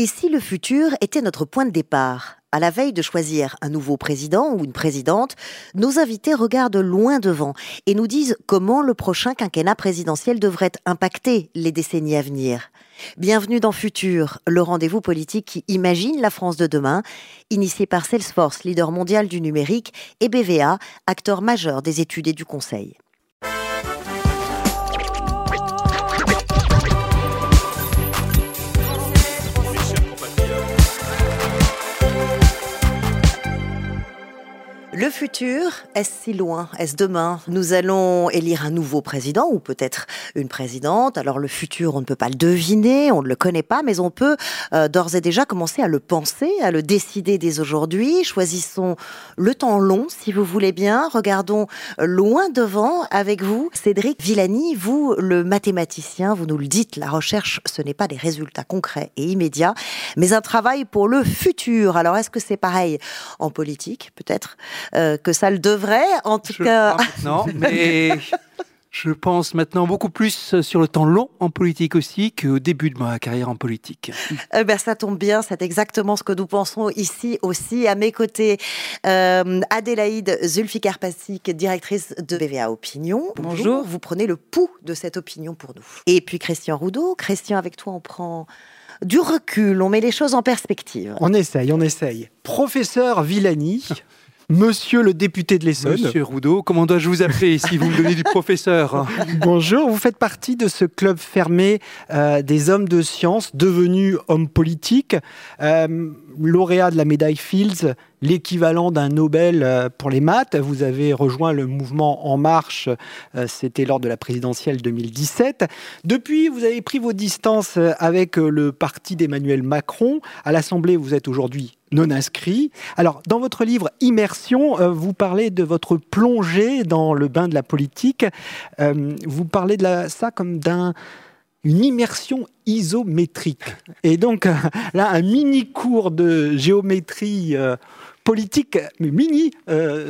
Et si le futur était notre point de départ? À la veille de choisir un nouveau président ou une présidente, nos invités regardent loin devant et nous disent comment le prochain quinquennat présidentiel devrait impacter les décennies à venir. Bienvenue dans Futur, le rendez-vous politique qui imagine la France de demain, initié par Salesforce, leader mondial du numérique, et BVA, acteur majeur des études et du conseil. Le futur, est-ce si loin? Est-ce demain? Nous allons élire un nouveau président ou peut-être une présidente. Alors le futur, on ne peut pas le deviner, on ne le connaît pas, mais on peut euh, d'ores et déjà commencer à le penser, à le décider dès aujourd'hui. Choisissons le temps long, si vous voulez bien. Regardons loin devant avec vous. Cédric Villani, vous, le mathématicien, vous nous le dites, la recherche, ce n'est pas des résultats concrets et immédiats, mais un travail pour le futur. Alors est-ce que c'est pareil en politique, peut-être euh, que ça le devrait. En tout cas. Non, mais je pense maintenant beaucoup plus sur le temps long en politique aussi qu'au début de ma carrière en politique. Eh ben, ça tombe bien, c'est exactement ce que nous pensons ici aussi. À mes côtés, euh, Adélaïde Zulfikar Passik, directrice de BVA Opinion. Bonjour. Vous prenez le pouls de cette opinion pour nous. Et puis Christian Roudot. Christian, avec toi, on prend du recul, on met les choses en perspective. On essaye, on essaye. Professeur Villani, Monsieur le député de l'Essonne. Monsieur Roudot, comment dois-je vous appeler si vous me donnez du professeur? Bonjour, vous faites partie de ce club fermé euh, des hommes de science devenus hommes politiques, euh, lauréat de la médaille Fields, l'équivalent d'un Nobel euh, pour les maths. Vous avez rejoint le mouvement En Marche, c'était lors de la présidentielle 2017. Depuis, vous avez pris vos distances avec le parti d'Emmanuel Macron. À l'Assemblée, vous êtes aujourd'hui non inscrit. Alors, dans votre livre Immersion, euh, vous parlez de votre plongée dans le bain de la politique. Euh, vous parlez de ça comme d'un une immersion isométrique. Et donc, euh, là, un mini cours de géométrie politique, mais mini,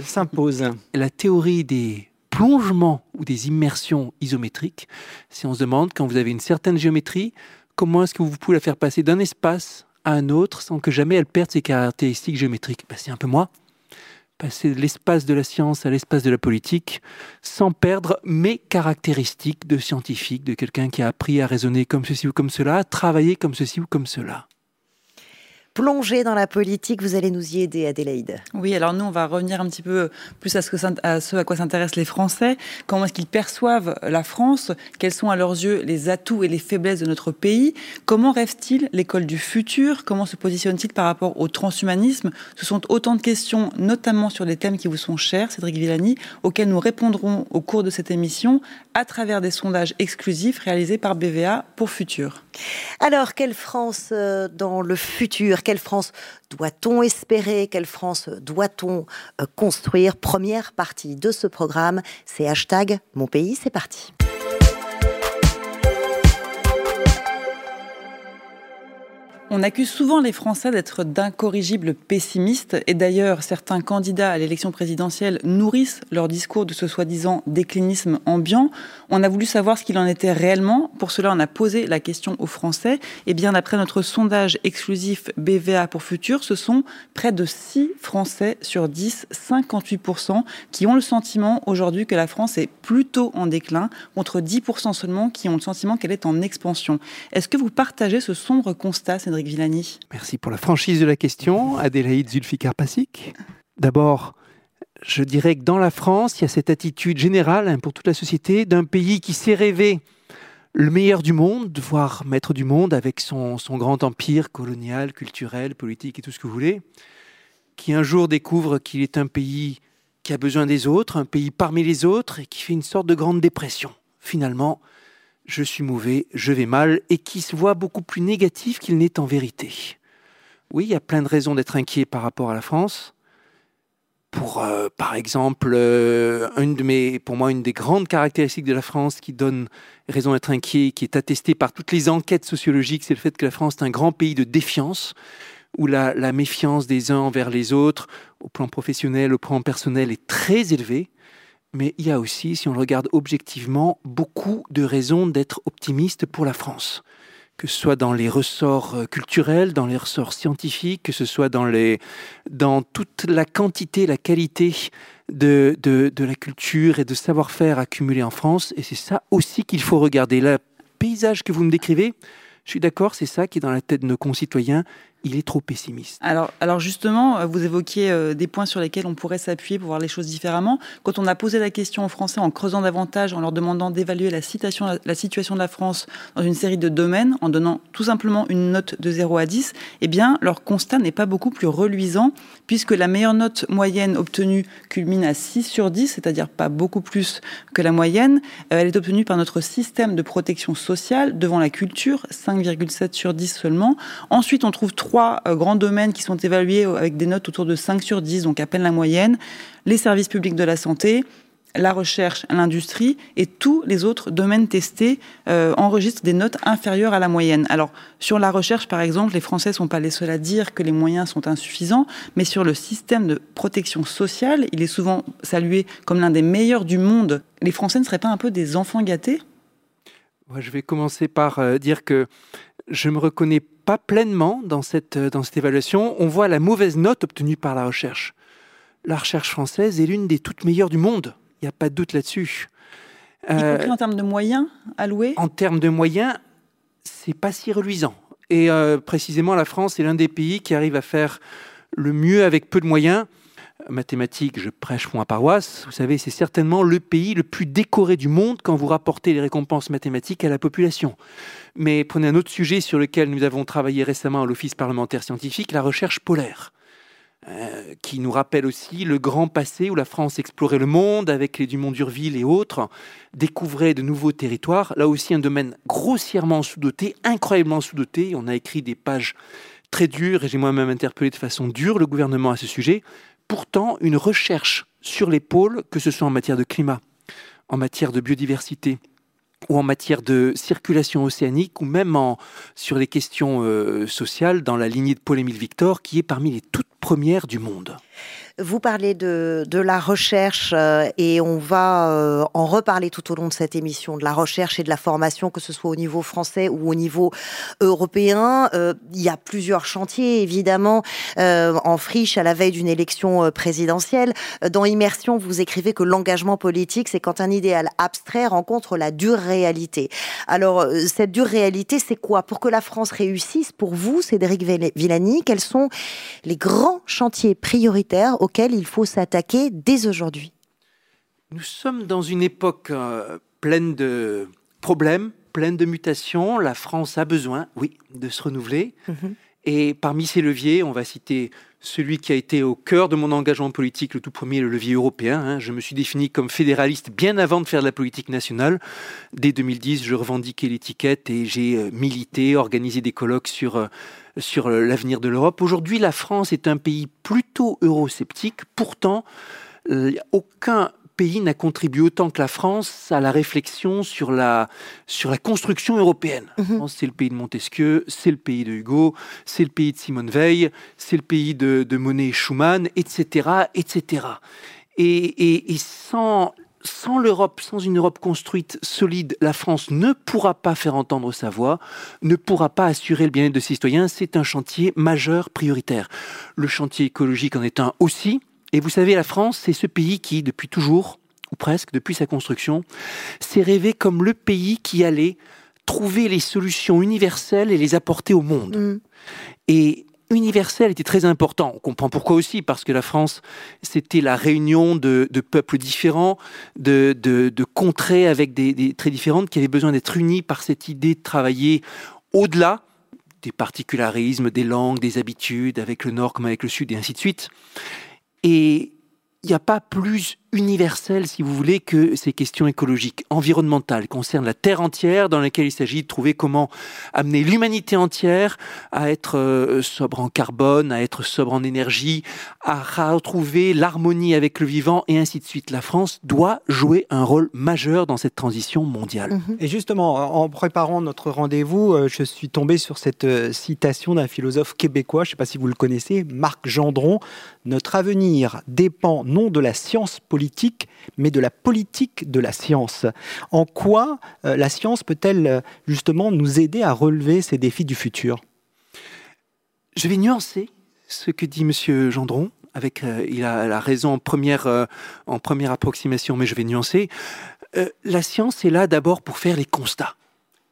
s'impose. La théorie des plongements ou des immersions isométriques, si on se demande, quand vous avez une certaine géométrie, comment est-ce que vous pouvez la faire passer d'un espace à un autre sans que jamais elle perde ses caractéristiques géométriques? Ben, c'est un peu moi. Passer de l'espace de la science à l'espace de la politique sans perdre mes caractéristiques de scientifique, de quelqu'un qui a appris à raisonner comme ceci ou comme cela, à travailler comme ceci ou comme cela plonger dans la politique. Vous allez nous y aider, Adélaïde. Oui, alors nous, on va revenir un petit peu plus à ce, que, à, ce à quoi s'intéressent les Français. Comment est-ce qu'ils perçoivent la France? Quels sont à leurs yeux les atouts et les faiblesses de notre pays? Comment rêvent-ils l'école du futur? Comment se positionnent-ils par rapport au transhumanisme? Ce sont autant de questions, notamment sur les thèmes qui vous sont chers, Cédric Villani, auxquels nous répondrons au cours de cette émission à travers des sondages exclusifs réalisés par BVA pour Futur. Alors, quelle France euh, dans le futur? Quelle France doit-on espérer Quelle France doit-on euh, construire? Première partie de ce programme, c'est hashtag Mon pays, c'est parti. On accuse souvent les Français d'être d'incorrigibles pessimistes et d'ailleurs certains candidats à l'élection présidentielle nourrissent leur discours de ce soi-disant déclinisme ambiant. On a voulu savoir ce qu'il en était réellement. Pour cela, on a posé la question aux Français. Et bien d'après notre sondage exclusif BVA pour Futur, ce sont près de 6 Français sur 10, 58%, qui ont le sentiment aujourd'hui que la France est plutôt en déclin, contre 10% seulement qui ont le sentiment qu'elle est en expansion. Est-ce que vous partagez ce sombre constat, Cédric? Merci pour la franchise de la question, Adélaïde Zulfikar Passik. D'abord, je dirais que dans la France, il y a cette attitude générale hein, pour toute la société d'un pays qui s'est rêvé le meilleur du monde, voire maître du monde avec son, grand empire colonial, culturel, politique et tout ce que vous voulez, qui un jour découvre qu'il est un pays qui a besoin des autres, un pays parmi les autres et qui fait une sorte de grande dépression. Finalement, je suis mauvais, je vais mal, et qui se voit beaucoup plus négatif qu'il n'est en vérité. Oui, il y a plein de raisons d'être inquiet par rapport à la France. Pour, euh, par exemple, euh, une de mes, pour moi, une des grandes caractéristiques de la France qui donne raison d'être inquiet, qui est attestée par toutes les enquêtes sociologiques, c'est le fait que la France est un grand pays de défiance, où la, la méfiance des uns envers les autres, au plan professionnel, au plan personnel, est très élevée mais il y a aussi, si on le regarde objectivement, beaucoup de raisons d'être optimiste pour la France. que ce soit dans les ressorts euh, culturels, dans les ressorts scientifiques, que ce soit dans, les, dans toute la quantité, la qualité de, de, de la culture et de savoir-faire accumulé en France. Et c'est ça aussi qu'il faut regarder. Le paysage que vous me décrivez, je suis d'accord, c'est ça qui est dans la tête de nos concitoyens il est trop pessimiste. Alors, alors justement, euh, vous évoquiez euh, des points sur lesquels on pourrait s'appuyer pour voir les choses différemment. Quand on a posé la question aux Français en creusant davantage, en leur demandant d'évaluer la, situation de la France dans une série de domaines, en donnant tout simplement une note de 0 à 10, eh bien, leur constat n'est pas beaucoup plus reluisant, puisque la meilleure note moyenne obtenue culmine à 6 sur 10, c'est-à-dire pas beaucoup plus que la moyenne. Euh, elle est obtenue par notre système de protection sociale devant la culture, 5,7 sur 10 seulement. Ensuite, on trouve trois euh, grands domaines qui sont évalués avec des notes autour de 5 sur 10, donc à peine la moyenne, les services publics de la santé, la recherche, l'industrie et tous les autres domaines testés euh, enregistrent des notes inférieures à la moyenne. Alors sur la recherche, par exemple, les Français ne sont pas les seuls à dire que les moyens sont insuffisants, mais sur le système de protection sociale, il est souvent salué comme l'un des meilleurs du monde. Les Français ne seraient pas un peu des enfants gâtés? Je vais commencer par euh, dire que je me reconnais pas pleinement dans cette, euh, dans cette évaluation. On voit la mauvaise note obtenue par la recherche. La recherche française est l'une des toutes meilleures du monde. Il n'y a pas de doute là-dessus. Y compris en termes de moyens alloués En termes de moyens, c'est pas si reluisant. Et euh, précisément, la France est l'un des pays qui arrive à faire le mieux avec peu de moyens mathématiques, je prêche moi paroisse. Vous savez, c'est certainement le pays le plus décoré du monde quand vous rapportez les récompenses mathématiques à la population. Mais prenez un autre sujet sur lequel nous avons travaillé récemment à l'Office parlementaire scientifique, la recherche polaire. Euh, qui nous rappelle aussi le grand passé où la France explorait le monde avec les Dumont d'Urville et autres, découvrait de nouveaux territoires. Là aussi, un domaine grossièrement sous-doté, incroyablement sous-doté. On a écrit des pages très dures et j'ai moi-même interpellé de façon dure le gouvernement à ce sujet pourtant une recherche sur les pôles, que ce soit en matière de climat, en matière de biodiversité ou en matière de circulation océanique, ou même en, sur les questions euh, sociales dans la lignée de Paul-Émile Victor, qui est parmi les toutes premières du monde. Vous parlez de, de la recherche euh, et on va euh, en reparler tout au long de cette émission, de la recherche et de la formation, que ce soit au niveau français ou au niveau européen. Euh, il y a plusieurs chantiers, évidemment, en friche à la veille d'une élection présidentielle. Dans Immersion, vous écrivez que l'engagement politique, c'est quand un idéal abstrait rencontre la dure réalité. Alors, cette dure réalité, c'est quoi? Pour que la France réussisse, pour vous, Cédric Villani, quels sont les grands chantiers prioritaires auxquels il faut s'attaquer dès aujourd'hui Nous sommes dans une époque euh, pleine de problèmes, pleine de mutations. La France a besoin, oui, de se renouveler. Mhm. Et parmi ces leviers, on va citer celui qui a été au cœur de mon engagement politique, le tout premier, le levier européen. Hein. Je me suis défini comme fédéraliste bien avant de faire de la politique nationale. Dès 2010, je revendiquais l'étiquette et j'ai euh, milité, organisé des colloques sur, euh, sur euh, l'avenir de l'Europe. Aujourd'hui, la France est un pays plutôt eurosceptique. Pourtant, aucun pays n'a contribué autant que la France à la réflexion sur la, sur la construction européenne. Mhm. C'est le pays de Montesquieu, c'est le pays de Hugo, c'est le pays de Simone Veil, c'est le pays de, de Monet et Schumann, etc. etc. Et, et, sans sans l'Europe, sans une Europe construite, solide, la France ne pourra pas faire entendre sa voix, ne pourra pas assurer le bien-être de ses citoyens. C'est un chantier majeur, prioritaire. Le chantier écologique en est un aussi. Et vous savez, la France, c'est ce pays qui, depuis toujours, ou presque, depuis sa construction, s'est rêvé comme le pays qui allait trouver les solutions universelles et les apporter au monde. Mm. Et universel était très important. On comprend pourquoi aussi, parce que la France, c'était la réunion de, peuples différents, de, de, contrées avec des, des traits différentes, qui avaient besoin d'être unis par cette idée de travailler au-delà des particularismes, des langues, des habitudes, avec le Nord comme avec le Sud, et ainsi de suite. Et il n'y a pas plus universel, si vous voulez, que ces questions écologiques, environnementales, concernent la Terre entière, dans laquelle il s'agit de trouver comment amener l'humanité entière à être euh, sobre en carbone, à être sobre en énergie, à retrouver l'harmonie avec le vivant, et ainsi de suite. La France doit jouer un rôle majeur dans cette transition mondiale. Mhm. Et justement, en préparant notre rendez-vous, euh, je suis tombé sur cette euh, citation d'un philosophe québécois, je ne sais pas si vous le connaissez, Marc Gendron, Notre avenir dépend non de la science politique, mais de la politique de la science. En quoi euh, la science peut-elle euh, justement nous aider à relever ces défis du futur? Je vais nuancer ce que dit M. Gendron. Avec, euh, il a la raison en première, en première approximation, mais je vais nuancer. la science est là d'abord pour faire les constats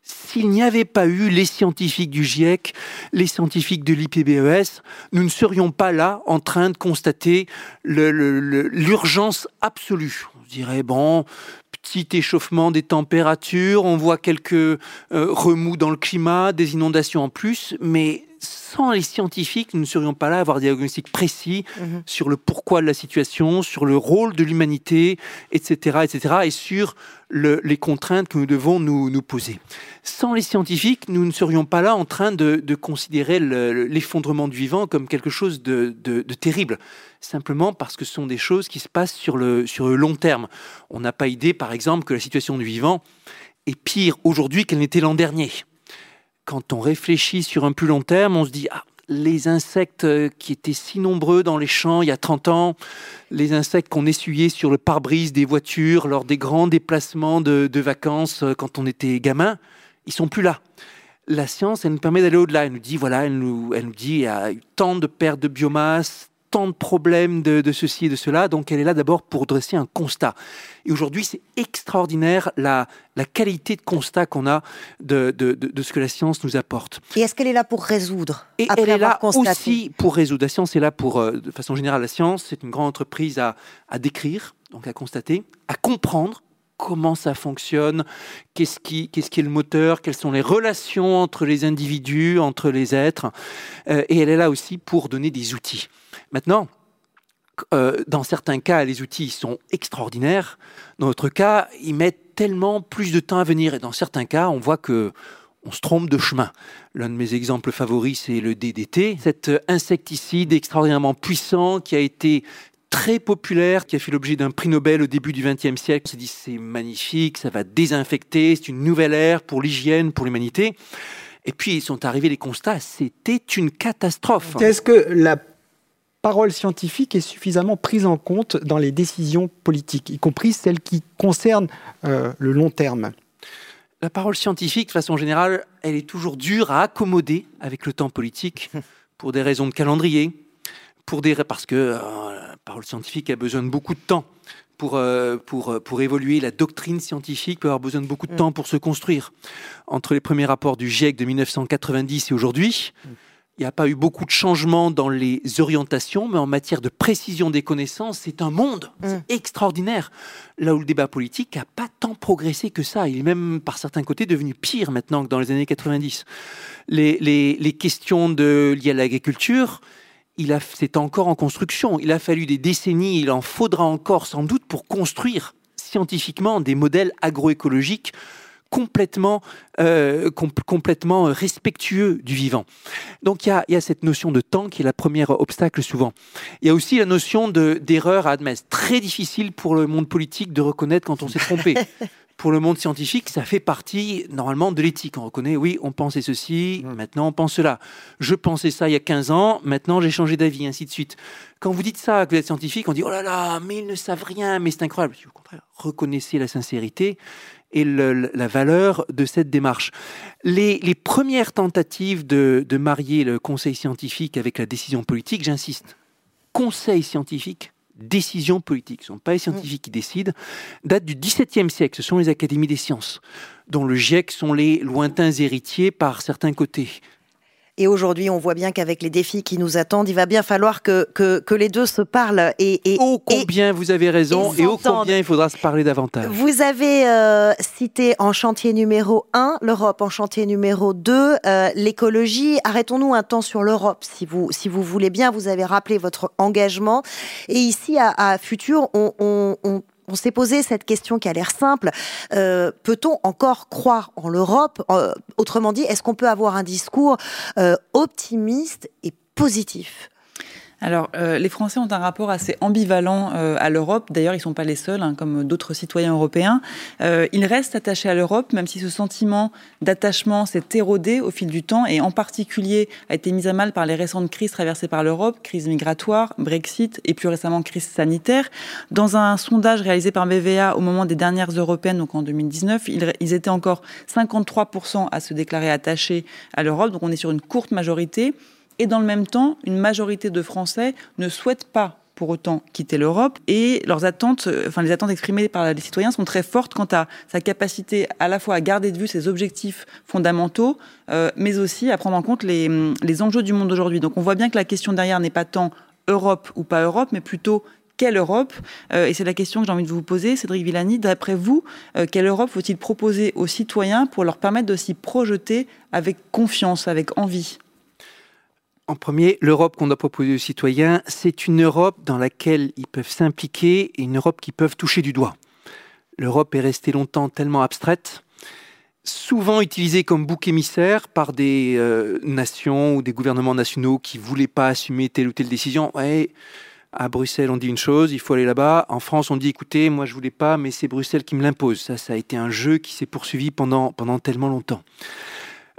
s'il n'y avait pas eu les scientifiques du GIEC, les scientifiques de l'IPBES, nous ne serions pas là en train de constater l'urgence absolue. On dirait, bon, petit échauffement des températures, on voit quelques euh, remous dans le climat, des inondations en plus, mais sans les scientifiques, nous ne serions pas là à avoir un diagnostic précis mhm. sur le pourquoi de la situation, sur le rôle de l'humanité, etc., etc., et sur les contraintes que nous devons nous, nous, poser. Sans les scientifiques, nous ne serions pas là en train de, considérer l'effondrement du vivant comme quelque chose de, terrible, simplement parce que ce sont des choses qui se passent sur le, sur le long terme. On n'a pas idée, par exemple, que la situation du vivant est pire aujourd'hui qu'elle n'était l'an dernier quand on réfléchit sur un plus long terme, on se dit ah, les insectes euh, qui étaient si nombreux dans les champs il y a 30 ans, les insectes qu'on essuyait sur le pare-brise des voitures lors des grands déplacements de, vacances euh, quand on était gamin, ils sont plus là. La science, elle nous permet d'aller au-delà. Elle nous dit, voilà, elle nous, elle nous dit, il y a tant de pertes de biomasse, tant de problèmes de, ceci et de cela. Donc elle est là d'abord pour dresser un constat. Et aujourd'hui, c'est extraordinaire la, la, qualité de constat qu'on a de, de, ce que la science nous apporte. Et est-ce qu'elle est là pour résoudre Et elle est là aussi pour résoudre. La science est là pour, euh, de façon générale, la science, c'est une grande entreprise à, à décrire, donc à constater, à comprendre comment ça fonctionne, qu'est-ce qui, qu'est-ce qui est le moteur, quelles sont les relations entre les individus, entre les êtres. Euh, et elle est là aussi pour donner des outils. Maintenant, euh, dans certains cas, les outils sont extraordinaires. Dans d'autres cas, ils mettent tellement plus de temps à venir. Et dans certains cas, on voit que on se trompe de chemin. L'un de mes exemples favoris, c'est le DDT, cet insecticide extraordinairement puissant qui a été très populaire, qui a fait l'objet d'un prix Nobel au début du XXe siècle. On s'est dit c'est magnifique, ça va désinfecter, c'est une nouvelle ère pour l'hygiène, pour l'humanité. Et puis ils sont arrivés les constats, c'était une catastrophe. Est-ce que la parole scientifique est suffisamment prise en compte dans les décisions politiques, y compris celles qui concernent euh, le long terme? La parole scientifique, de façon générale, elle est toujours dure à accommoder avec le temps politique pour des raisons de calendrier, pour des parce que euh, parole scientifique a besoin de beaucoup de temps pour, euh, pour, pour évoluer. La doctrine scientifique peut avoir besoin de beaucoup de mm. temps pour se construire. Entre les premiers rapports du GIEC de 1990 et aujourd'hui, mm il n'y a pas eu beaucoup de changements dans les orientations, mais en matière de précision des connaissances, c'est un monde mm. extraordinaire. Là où le débat politique n'a pas tant progressé que ça. Il est même, par certains côtés, devenu pire maintenant que dans les années 90. Les, les, questions de, liées à l'agriculture, c'est encore en construction. Il a fallu des décennies, il en faudra encore sans doute pour construire scientifiquement des modèles agroécologiques complètement, euh, respectueux du vivant. Donc il y, a, cette notion de temps qui est la première obstacle souvent. Il y a aussi la notion d'erreur à admettre. Très difficile pour le monde politique de reconnaître quand on s'est trompé. pour le monde scientifique, ça fait partie normalement de l'éthique. On reconnaît, oui, on pensait ceci, maintenant on pense cela. Je pensais ça il y a 15 ans, maintenant j'ai changé d'avis, ainsi de suite. Quand vous dites ça, que vous êtes scientifique, on dit, oh là là, mais ils ne savent rien, mais c'est incroyable. Au contraire, reconnaissez la sincérité et la valeur de cette démarche. Les, premières tentatives de, marier le conseil scientifique avec la décision politique, j'insiste, conseil scientifique, décision politique, ce ne sont pas les scientifiques qui décident, datent du XVIIe siècle, ce sont les académies des sciences, dont le GIEC sont les lointains héritiers par certains côtés. Et aujourd'hui, on voit bien qu'avec les défis qui nous attendent, il va bien falloir que, que, les deux se parlent. Et, et oh combien vous avez raison et, oh combien il faudra se parler davantage. Vous avez euh, cité en chantier numéro 1 l'Europe, en chantier numéro 2 euh, l'écologie. Arrêtons-nous un temps sur l'Europe, si vous, si vous voulez bien. Vous avez rappelé votre engagement. Et ici, à, à Futur, on, on, on on s'est posé cette question qui a l'air simple. Euh, peut-on encore croire en l'Europe? Euh, Autrement dit, est-ce qu'on peut avoir un discours euh, optimiste et positif? Alors, euh, les Français ont un rapport assez ambivalent euh, à l'Europe. D'ailleurs, ils ne sont pas les seuls, hein, comme d'autres citoyens européens. Euh, ils restent attachés à l'Europe, même si ce sentiment d'attachement s'est érodé au fil du temps et en particulier a été mis à mal par les récentes crises traversées par l'Europe, crise migratoire, Brexit et plus récemment crise sanitaire. Dans un sondage réalisé par BVA au moment des dernières européennes, donc en 2019, ils, ils étaient encore 53% à se déclarer attachés à l'Europe. Donc on est sur une courte majorité. Et dans le même temps, une majorité de Français ne souhaitent pas pour autant quitter l'Europe et leurs attentes, euh, enfin les attentes exprimées par les citoyens sont très fortes quant à sa capacité à la fois à garder de vue ses objectifs fondamentaux, euh, mais aussi à prendre en compte les, les enjeux du monde d'aujourd'hui. Donc on voit bien que la question derrière n'est pas tant Europe ou pas Europe, mais plutôt quelle Europe euh, Et c'est la question que j'ai envie de vous poser, Cédric Villani. D'après vous, quelle Europe faut-il proposer aux citoyens pour leur permettre de s'y projeter avec confiance, avec envie? En premier, l'Europe qu'on doit proposer aux citoyens, c'est une Europe dans laquelle ils peuvent s'impliquer et une Europe qu'ils peuvent toucher du doigt. L'Europe est restée longtemps tellement abstraite, souvent utilisée comme bouc émissaire par des euh, nations ou des gouvernements nationaux qui ne voulaient pas assumer telle ou telle décision. Ouais, à Bruxelles, on dit une chose, il faut aller là-bas. En France, on dit écoutez, moi je voulais pas, mais c'est Bruxelles qui me l'impose. Ça, ça a été un jeu qui s'est poursuivi pendant tellement longtemps.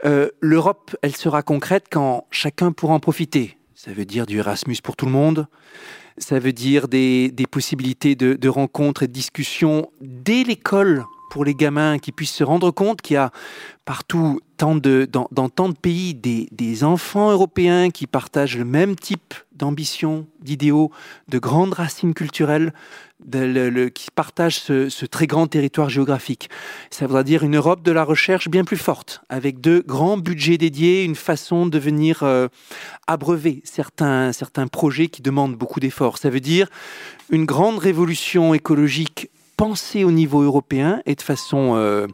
Euh, L'Europe, elle sera concrète quand chacun pourra en profiter. Ça veut dire du Erasmus pour tout le monde. Ça veut dire des, possibilités de, rencontres et de discussions dès l'école pour les gamins qui puissent se rendre compte qu'il y a partout, dans, tant de pays, des, des, enfants européens qui partagent le même type d'ambition, d'idéaux, de grandes racines culturelles, qui partagent ce, très grand territoire géographique. Ça voudra dire une Europe de la recherche bien plus forte, avec de grands budgets dédiés, une façon de venir euh, abreuver certains, certains projets qui demandent beaucoup d'efforts. Ça veut dire une grande révolution écologique pensée au niveau européen et de façon, euh,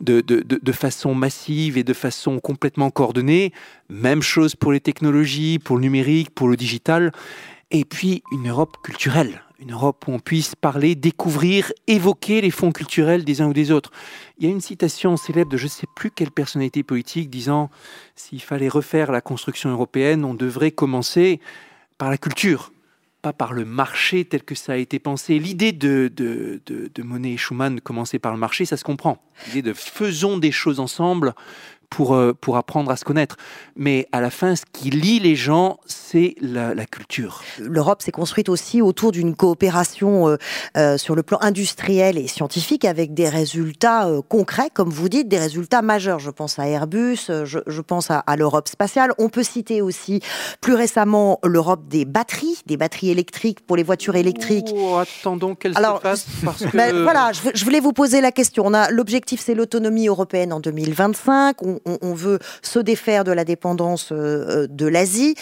de, de, de, façon massive et de façon complètement coordonnée. Même chose pour les technologies, pour le numérique, pour le digital. Et puis une Europe culturelle une Europe où on puisse parler, découvrir, évoquer les fonds culturels des uns ou des autres. Il y a une citation célèbre de je ne sais plus quelle personnalité politique disant s'il fallait refaire la construction européenne, on devrait commencer par la culture, par le marché tel que ça a été pensé. L'idée de, de, de, de Monet et Schumann commencer par le marché, ça se comprend. L'idée de faisons des choses ensemble pour, euh, pour apprendre à se connaître. Mais à la fin, ce qui lie les gens, c'est la, culture. L'Europe s'est construite aussi autour d'une coopération euh, euh, sur le plan industriel et scientifique avec des résultats concrets, comme vous dites, des résultats majeurs. Je pense à Airbus, je, je pense à, l'Europe spatiale. On peut citer aussi plus récemment l'Europe des batteries, des batteries électriques pour les voitures électriques. Oh, attendons qu'elle se fasse parce que... Ben, voilà, je, je, voulais vous poser la question. On a l'objectif, c'est l'autonomie européenne en 2025. On on, veut se défaire de la dépendance euh, de l'Asie.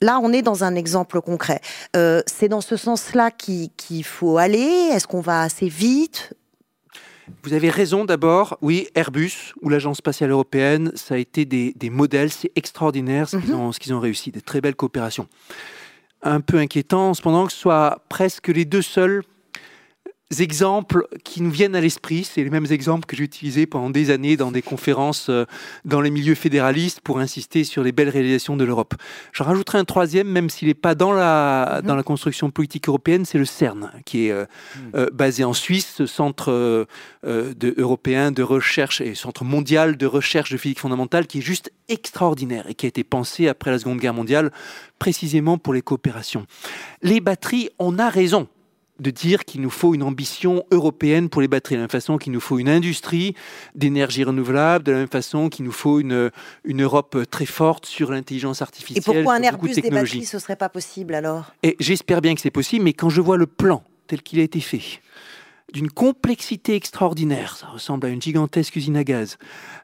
Là, on est dans un exemple concret. Euh, c'est dans ce sens-là qu'il faut aller Est-ce qu'on va assez vite? Vous avez raison d'abord, oui, Airbus ou l'Agence spatiale européenne, ça a été des, modèles, c'est extraordinaire mhm. ce qu'ils ont, réussi, des très belles coopérations. Un peu inquiétant cependant que ce soit presque les deux seuls exemples qui nous viennent à l'esprit, c'est les mêmes exemples que j'ai utilisés pendant des années dans des conférences euh, dans les milieux fédéralistes pour insister sur les belles réalisations de l'Europe. J'en rajouterai un troisième, même s'il n'est pas dans la, dans la construction politique européenne, c'est le CERN, qui est euh, euh, basé en Suisse, ce centre européen de recherche et centre mondial de recherche de physique fondamentale, qui est juste extraordinaire et qui a été pensé après la Seconde Guerre mondiale précisément pour les coopérations. Les batteries, on a raison de dire qu'il nous faut une ambition européenne pour les batteries, de la même façon qu'il nous faut une industrie d'énergie renouvelable, de la même façon qu'il nous faut une, une Europe très forte sur l'intelligence artificielle. Et pourquoi un Airbus des batteries, ce serait pas possible alors? Et j'espère bien que c'est possible, mais quand je vois le plan tel qu'il a été fait, d'une complexité extraordinaire, ça ressemble à une gigantesque usine à gaz,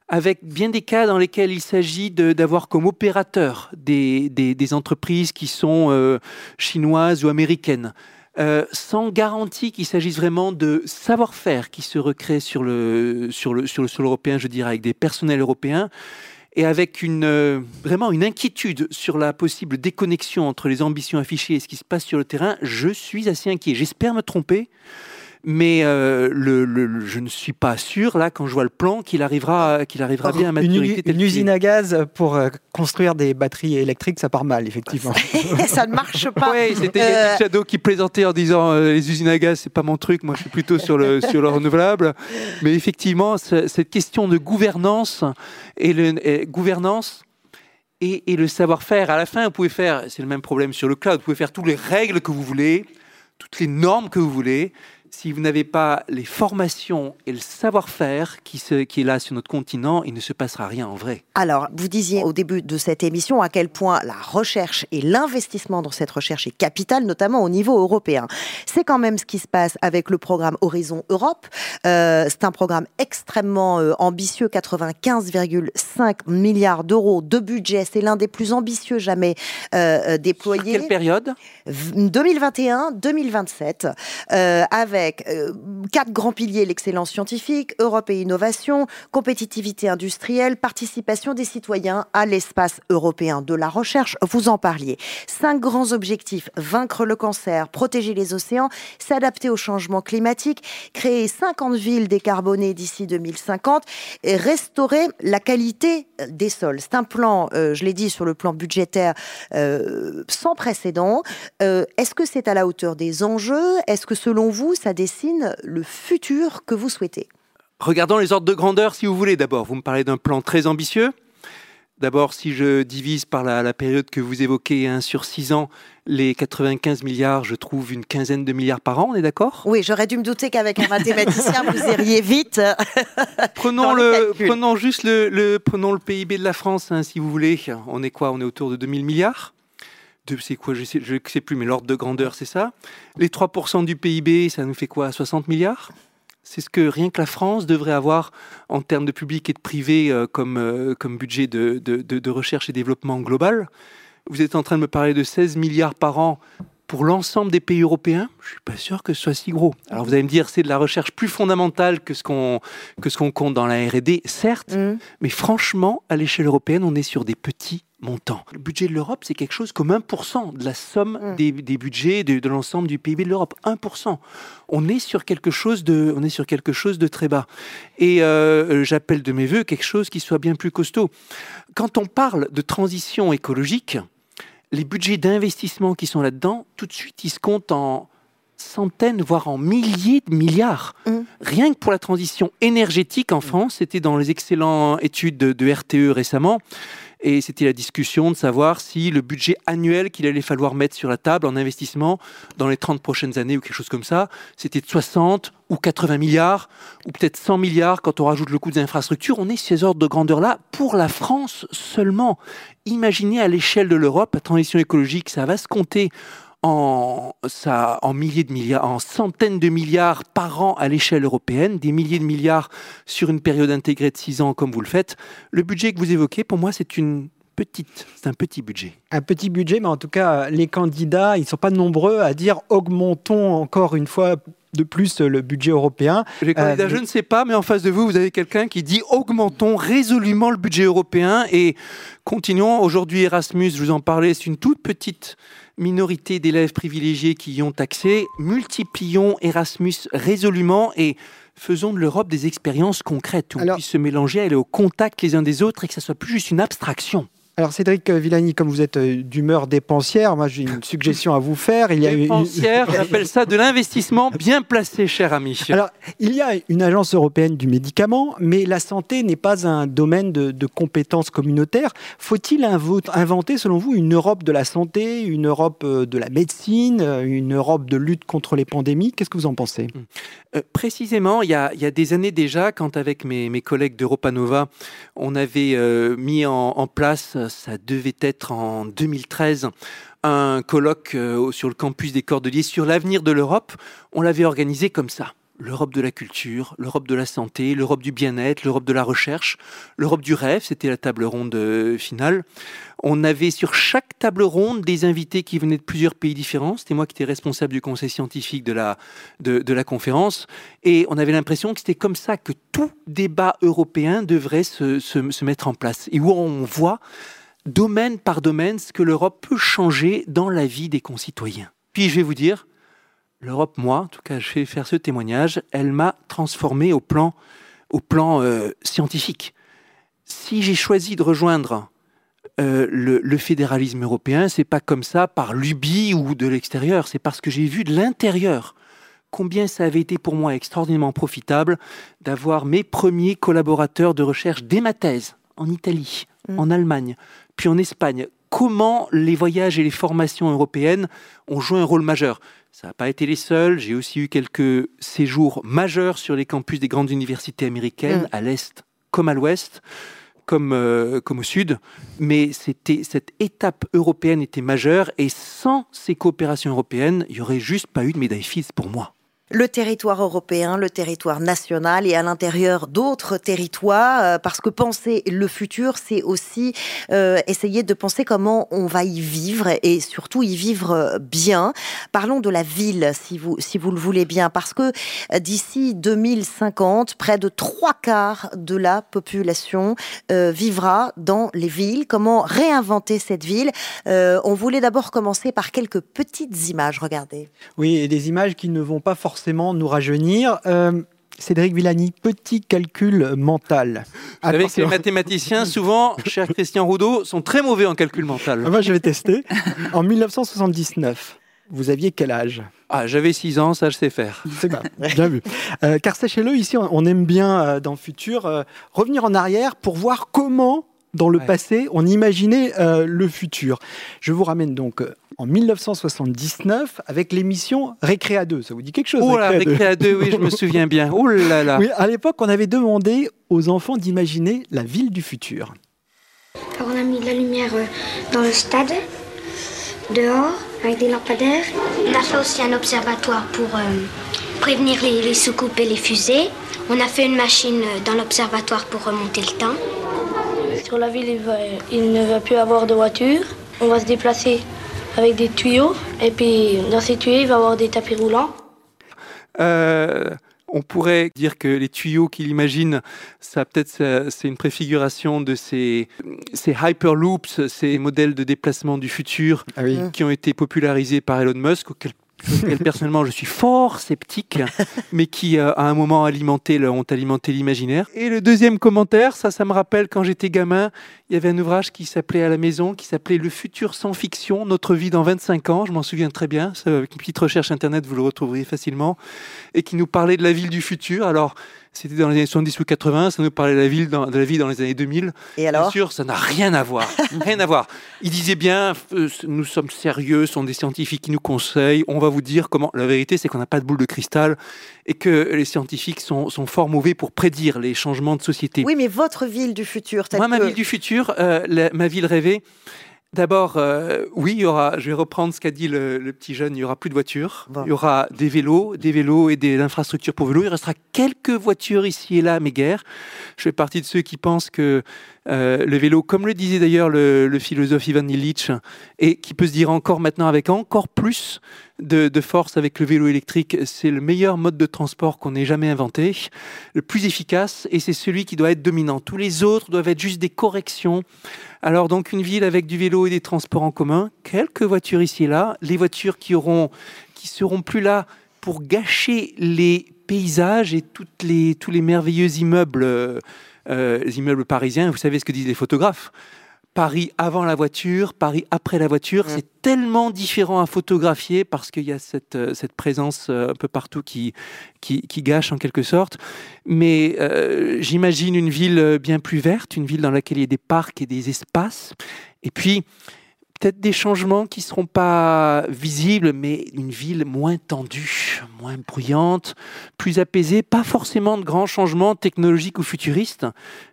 avec bien des cas dans lesquels il s'agit d'avoir comme opérateurs des, des, entreprises qui sont euh, chinoises ou américaines, euh, sans garantie qu'il s'agisse vraiment de savoir-faire qui se recrée sur le, sur, le, sur le sol européen, je dirais, avec des personnels européens, et avec une, euh, vraiment une inquiétude sur la possible déconnexion entre les ambitions affichées et ce qui se passe sur le terrain, je suis assez inquiet. J'espère me tromper, mais euh, le, je ne suis pas sûr, là, quand je vois le plan, qu'il arrivera, qu'il arrivera bien à maturité. Une, une usine à gaz pour euh, construire des batteries électriques, ça part mal, effectivement. ça ne marche pas. Oui, c'était euh... Shadow qui plaisantait en disant euh, les usines à gaz, c'est pas mon truc, moi je suis plutôt sur le, sur le renouvelable. Mais effectivement, cette question de gouvernance et, le, et gouvernance, et, et, le savoir-faire. À la fin, vous pouvez faire, c'est le même problème sur le cloud, vous pouvez faire toutes les règles que vous voulez, toutes les normes que vous voulez si vous n'avez pas les formations et le savoir-faire qui, qui, est là sur notre continent, il ne se passera rien en vrai. Alors, vous disiez au début de cette émission à quel point la recherche et l'investissement dans cette recherche est capital, notamment au niveau européen. C'est quand même ce qui se passe avec le programme Horizon Europe. Euh, c'est un programme extrêmement euh, ambitieux, 95,5 milliards d'euros de budget. C'est l'un des plus ambitieux jamais euh, déployés. Sur quelle période? 2021-2027, avec avec euh, quatre grands piliers, l'excellence scientifique, Europe et innovation, compétitivité industrielle, participation des citoyens à l'espace européen de la recherche, vous en parliez. Cinq grands objectifs, vaincre le cancer, protéger les océans, s'adapter au changement climatique, créer 50 villes décarbonées d'ici 2050 et restaurer la qualité des sols. C'est un plan, euh, je l'ai dit, sur le plan budgétaire euh, sans précédent. Est-ce que c'est à la hauteur des enjeux? Est-ce que selon vous, ça dessine le futur que vous souhaitez Regardons les ordres de grandeur si vous voulez d'abord. Vous me parlez d'un plan très ambitieux. D'abord, si je divise par la, période que vous évoquez, hein, sur 6 ans, les 95 milliards, je trouve une quinzaine de milliards par an, on est d'accord? Oui, j'aurais dû me douter qu'avec un mathématicien, vous iriez vite. prenons, le, prenons juste le, prenons le PIB de la France, hein, si vous voulez. On est quoi? On est autour de 2000 milliards? C'est quoi Je ne sais, plus, mais l'ordre de grandeur, c'est ça. Les 3% du PIB, ça nous fait quoi 60 milliards? C'est ce que rien que la France devrait avoir en termes de public et de privé euh, comme, euh, comme budget de, de, de, recherche et développement global. Vous êtes en train de me parler de 16 milliards par an pour l'ensemble des pays européens? Je suis pas sûr que ce soit si gros. Alors vous allez me dire c'est de la recherche plus fondamentale que ce qu'on que ce qu'on compte dans la R&D, certes, mmh. mais franchement à l'échelle européenne, on est sur des petits montant. Le budget de l'Europe, c'est quelque chose comme 1% de la somme mm. des, budgets de, l'ensemble du PIB de l'Europe. 1%. On est sur quelque chose de, on est sur quelque chose de très bas. Et euh, j'appelle de mes voeux quelque chose qui soit bien plus costaud. Quand on parle de transition écologique, les budgets d'investissement qui sont là-dedans, tout de suite, ils se comptent en centaines, voire en milliers de milliards. Mm. Rien que pour la transition énergétique en France, c'était dans les excellentes études de RTE récemment, et c'était la discussion de savoir si le budget annuel qu'il allait falloir mettre sur la table en investissement dans les 30 prochaines années ou quelque chose comme ça, c'était de 60 ou 80 milliards, ou peut-être 100 milliards quand on rajoute le coût des infrastructures. On est ces ordres de grandeur-là pour la France seulement. Imaginez à l'échelle de l'Europe, la transition écologique, ça va se compter en, ça, en milliers de milliards, en centaines de milliards par an à l'échelle européenne, des milliers de milliards sur une période intégrée de six ans comme vous le faites. Le budget que vous évoquez, pour moi, c'est une petite, c'est un petit budget. Un petit budget, mais en tout cas, les candidats, ils ne sont pas nombreux à dire augmentons encore une fois de plus le budget européen. Les candidats, euh, je ne sais pas, mais en face de vous, vous avez quelqu'un qui dit augmentons résolument le budget européen et continuons. Aujourd'hui, Erasmus, je vous en parlais, c'est une toute petite minorité d'élèves privilégiés qui y ont accès. Multiplions Erasmus résolument et faisons de l'Europe des expériences concrètes où on puisse se mélanger, aller au contact les uns des autres et que ça soit plus juste une abstraction. Alors Cédric Villani, comme vous êtes euh, d'humeur dépensière, moi j'ai une suggestion à vous faire. Il y a dépensière, j'appelle ça de l'investissement bien placé, cher ami. Alors il y a une agence européenne du médicament, mais la santé n'est pas un domaine de, de compétences communautaires. Faut-il inventer, selon vous, une Europe de la santé, une Europe euh, de la médecine, euh, une Europe de lutte contre les pandémies? Qu'est-ce que vous en pensez? Précisément, il y, a, il y, a, des années déjà, quand avec mes, mes collègues d'Europa Nova, on avait mis en, en place ça devait être en 2013, un colloque euh, sur le campus des Cordeliers sur l'avenir de l'Europe. On l'avait organisé comme ça. L'Europe de la culture, l'Europe de la santé, l'Europe du bien-être, l'Europe de la recherche, l'Europe du rêve, c'était la table ronde euh, finale. On avait sur chaque table ronde des invités qui venaient de plusieurs pays différents. C'était moi qui étais responsable du conseil scientifique de la, de, la conférence. Et on avait l'impression que c'était comme ça que tout débat européen devrait se, se, se mettre en place. Et où on voit domaine par domaine ce que l'Europe peut changer dans la vie des concitoyens. Puis je vais vous dire, l'Europe, moi, en tout cas, je vais faire ce témoignage, elle m'a transformé au plan, au plan euh, scientifique. Si j'ai choisi de rejoindre euh, le, le, fédéralisme européen, c'est pas comme ça par lubie ou de l'extérieur, c'est parce que j'ai vu de l'intérieur combien ça avait été pour moi extraordinairement profitable d'avoir mes premiers collaborateurs de recherche dès ma thèse en Italie, mm. en Allemagne, puis en Espagne. Comment les voyages et les formations européennes ont joué un rôle majeur? Ça n'a pas été les seuls. J'ai aussi eu quelques séjours majeurs sur les campus des grandes universités américaines, mm. à l'Est comme à l'Ouest. Comme, euh, comme, au sud, mais c'était cette étape européenne était majeure et sans ces coopérations européennes, il y aurait juste pas eu de médaille Fields pour moi le territoire européen, le territoire national et à l'intérieur d'autres territoires, euh, parce que penser le futur, c'est aussi euh, essayer de penser comment on va y vivre et surtout y vivre bien. Parlons de la ville, si vous, le voulez bien, parce que euh, d'ici 2050, près de trois quarts de la population vivra dans les villes. Comment réinventer cette ville? On voulait d'abord commencer par quelques petites images, regardez. Oui, et des images qui ne vont pas forcément forcément nous rajeunir. Euh, Cédric Villani, petit calcul mental. Vous savez que les mathématiciens, souvent, cher Christian Roudot, sont très mauvais en calcul mental. Moi, je vais tester. En 1979, vous aviez quel âge? Ah, j'avais 6 ans, ça je sais faire. C'est bien, bien vu. Euh, car sachez-le, ici, on aime bien, euh, dans le futur, revenir en arrière pour voir comment, dans le passé, on imaginait le futur. Je vous ramène donc en 1979 avec l'émission Récréa 2. Ça vous dit quelque chose Oh là, Récréa 2, oui, je me souviens bien. Oh là là. Oui, à l'époque, on avait demandé aux enfants d'imaginer la ville du futur. Alors on a mis de la lumière euh, dans le stade, dehors, avec des lampadaires. On a fait aussi un observatoire pour euh, prévenir les, les, soucoupes et les fusées. On a fait une machine euh, dans l'observatoire pour remonter le temps. Sur la ville, il, va, il ne va plus avoir de voiture. On va se déplacer avec des tuyaux. Et puis dans ces tuyaux, il va y avoir des tapis roulants. Euh, on pourrait dire que les tuyaux qu'il imagine, ça peut-être c'est une préfiguration de ces, ces hyperloops, ces modèles de déplacement du futur ah qui ont été popularisés par Elon Musk, personnellement je suis fort sceptique, mais qui euh, à un moment alimenté ont alimenté l'imaginaire. Et le deuxième commentaire, ça, ça me rappelle quand j'étais gamin, il y avait un ouvrage qui s'appelait à la maison, qui s'appelait Le futur sans fiction, notre vie dans 25 ans. Je m'en souviens très bien. avec une petite recherche internet, vous le retrouverez facilement, et qui nous parlait de la ville du futur. Alors c'était dans les années 70 ou 80, ça nous parlait de la, ville dans, de la vie dans les années 2000. Et alors Bien sûr, ça n'a rien à voir. rien à voir. Il disait bien, euh, nous sommes sérieux, ce sont des scientifiques qui nous conseillent, on va vous dire comment. La vérité, c'est qu'on n'a pas de boule de cristal et que les scientifiques sont, sont, fort mauvais pour prédire les changements de société. Oui, mais votre ville du futur, Moi, ma ville du futur, euh, ma ville rêvée, D'abord, euh, oui, il y aura, je vais reprendre ce qu'a dit le, petit jeune, il y aura plus de voitures, il y aura des vélos, des vélos et des infrastructures pour vélos. Il restera quelques voitures ici et là, mais guère. Je fais partie de ceux qui pensent que euh, le vélo, comme le disait d'ailleurs le, philosophe Ivan Illich, et qui peut se dire encore maintenant avec encore plus de, force avec le vélo électrique, c'est le meilleur mode de transport qu'on ait jamais inventé, le plus efficace, et c'est celui qui doit être dominant. Tous les autres doivent être juste des corrections. Alors donc une ville avec du vélo et des transports en commun, quelques voitures ici et là, les voitures qui seront plus là pour gâcher les paysages et tous les merveilleux. Euh, euh, les immeubles parisiens, vous savez ce que disent les photographes. Paris avant la voiture, Paris après la voiture, mm. c'est tellement différent à photographier parce qu'il y a cette, euh, cette présence euh, un peu partout qui, qui, gâche en quelque sorte. Mais j'imagine une ville bien plus verte, une ville dans laquelle il y a des parcs et des espaces. Et puis, peut-être des changements qui ne seront pas visibles, mais une ville moins tendue, moins bruyante, plus apaisée, pas forcément de grands changements technologiques ou futuristes,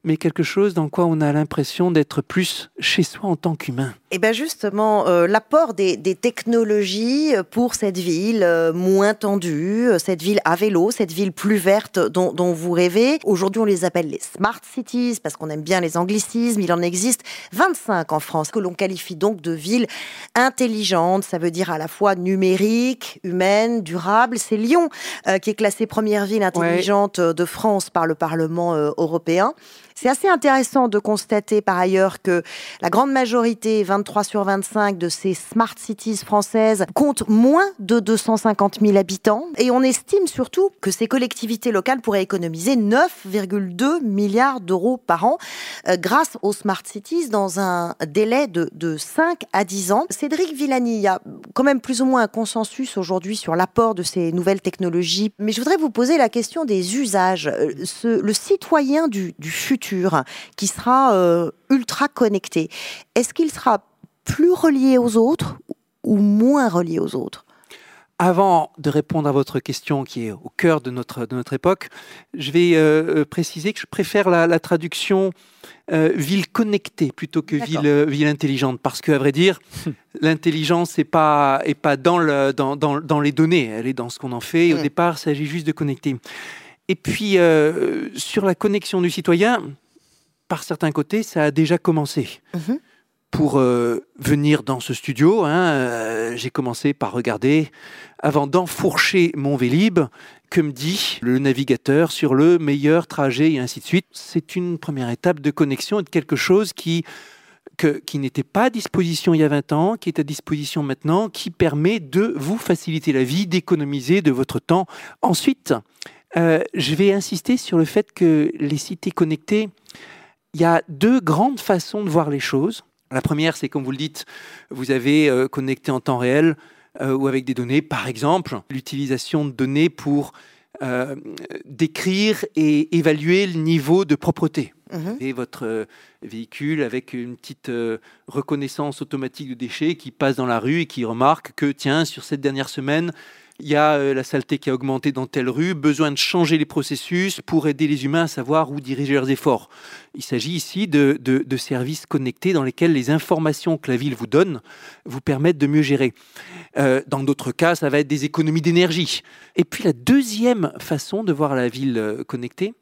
mais quelque chose dans quoi on a l'impression d'être plus chez soi en tant qu'humain. Et eh bien justement, euh, l'apport des, technologies pour cette ville euh, moins tendue, cette ville à vélo, cette ville plus verte dont vous rêvez. Aujourd'hui, on les appelle les smart cities parce qu'on aime bien les anglicismes. Il en existe 25 en France que l'on qualifie donc de ville intelligente. Ça veut dire à la fois numérique, humaine, durable. C'est Lyon euh, qui est classée première ville intelligente de France par le Parlement européen. C'est assez intéressant de constater par ailleurs que la grande majorité, 23 sur 25 de ces smart cities françaises, comptent moins de 250 000 habitants. Et on estime surtout que ces collectivités locales pourraient économiser 9,2 milliards d'euros par an euh, grâce aux smart cities dans un délai de, de 5 à 10 ans. Cédric Villani, il y a quand même plus ou moins un consensus aujourd'hui sur l'apport de ces nouvelles technologies. Mais je voudrais vous poser la question des usages. Euh, le citoyen du futur qui sera euh, ultra connecté, est-ce qu'il sera plus relié aux autres ou moins relié aux autres? Avant de répondre à votre question qui est au cœur de notre, de notre époque, je vais euh, euh, préciser que je préfère la, la traduction euh, ville connectée plutôt que ville, euh, ville intelligente. Parce qu'à vrai dire, l'intelligence n'est pas, est pas dans, le, dans, dans, dans, les données, elle est dans ce qu'on en fait. Et au Mm. départ, il s'agit juste de connecter. Et puis, euh, sur la connexion du citoyen, par certains côtés, ça a déjà commencé. Mhm. Pour euh, venir dans ce studio, hein, euh, j'ai commencé par regarder, avant d'enfourcher mon Vélib, que me dit le navigateur sur le meilleur trajet et ainsi de suite. C'est une première étape de connexion et de quelque chose qui, que- qui n'était pas à disposition il y a 20 ans, qui est à disposition maintenant, qui permet de vous faciliter la vie, d'économiser de votre temps. Ensuite, euh, je vais insister sur le fait que les cités connectées, il y a deux grandes façons de voir les choses. La première, c'est comme vous le dites, vous avez euh, connecté en temps réel euh, ou avec des données, par exemple, l'utilisation de données pour euh, décrire et évaluer le niveau de propreté. Mhm. Et votre véhicule avec une petite euh, reconnaissance automatique de déchets qui passe dans la rue et qui remarque que, tiens, sur cette dernière semaine, il y a euh, la saleté qui a augmenté dans telle rue, besoin de changer les processus pour aider les humains à savoir où diriger leurs efforts. Il s'agit ici de, services connectés dans lesquels les informations que la ville vous donne vous permettent de mieux gérer. Euh, dans d'autres cas, ça va être des économies d'énergie. Et puis la deuxième façon de voir la ville euh, connectée,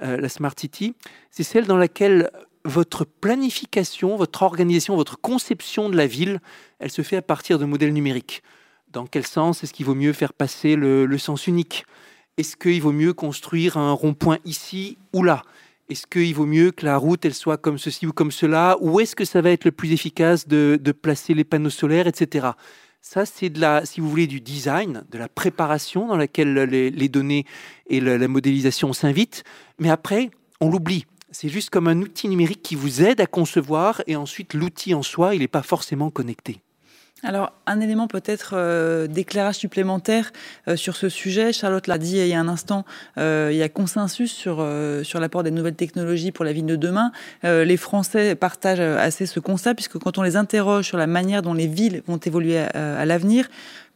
la Smart City, c'est celle dans laquelle votre planification, votre organisation, votre conception de la ville, elle se fait à partir de modèles numériques. Dans quel sens est-ce qu'il vaut mieux faire passer le, sens unique? Est-ce qu'il vaut mieux construire un rond-point ici ou là? Est-ce qu'il vaut mieux que la route elle soit comme ceci ou comme cela? Ou est-ce que ça va être le plus efficace de, placer les panneaux solaires, etc. Ça, c'est de la, si vous voulez, du design, de la préparation dans laquelle les, données et le- la modélisation s'invitent. Mais après, on l'oublie. C'est juste comme un outil numérique qui vous aide à concevoir et ensuite l'outil en soi, il n'est pas forcément connecté. Alors, un élément peut-être euh, d'éclairage supplémentaire euh, sur ce sujet. Charlotte l'a dit il y a un instant, euh, il y a consensus sur, euh, sur l'apport des nouvelles technologies pour la ville de demain. Euh, les Français partagent euh, assez ce constat, puisque quand on les interroge sur la manière dont les villes vont évoluer à, à l'avenir,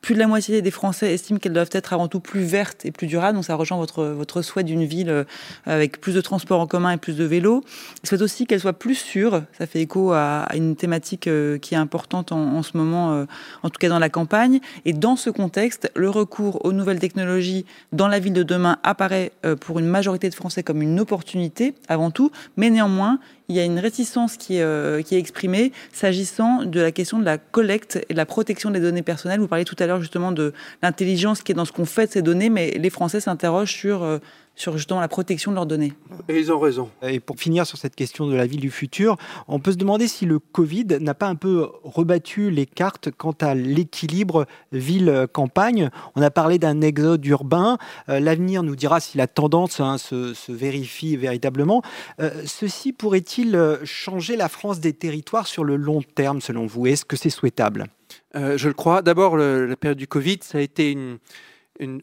plus de la moitié des Français estiment qu'elles doivent être avant tout plus vertes et plus durables. Donc ça rejoint votre, votre souhait d'une ville euh, avec plus de transports en commun et plus de vélos. Ils souhaitent aussi qu'elle soit plus sûre. Ça fait écho à, une thématique euh, qui est importante en, ce moment, euh, en tout cas dans la campagne. Et dans ce contexte, le recours aux nouvelles technologies dans la ville de demain apparaît pour une majorité de Français comme une opportunité avant tout. Mais néanmoins, il y a une réticence qui est, euh, qui est exprimée s'agissant de la question de la collecte et de la protection des données personnelles. Vous parliez tout à l'heure justement de l'intelligence qui est dans ce qu'on fait de ces données, mais les Français s'interrogent sur, euh, sur justement la protection de leurs données. Et ils ont raison. Et pour finir sur cette question de la ville du futur, on peut se demander si le Covid n'a pas un peu rebattu les cartes quant à l'équilibre ville-campagne. On a parlé d'un exode urbain. Euh, L'avenir nous dira si la tendance hein, se, se vérifie véritablement. Euh, ceci pourrait-il euh, changer la France des territoires sur le long terme, selon vous? Est-ce que c'est souhaitable? Euh, je le crois. D'abord, la période du Covid, ça a été une-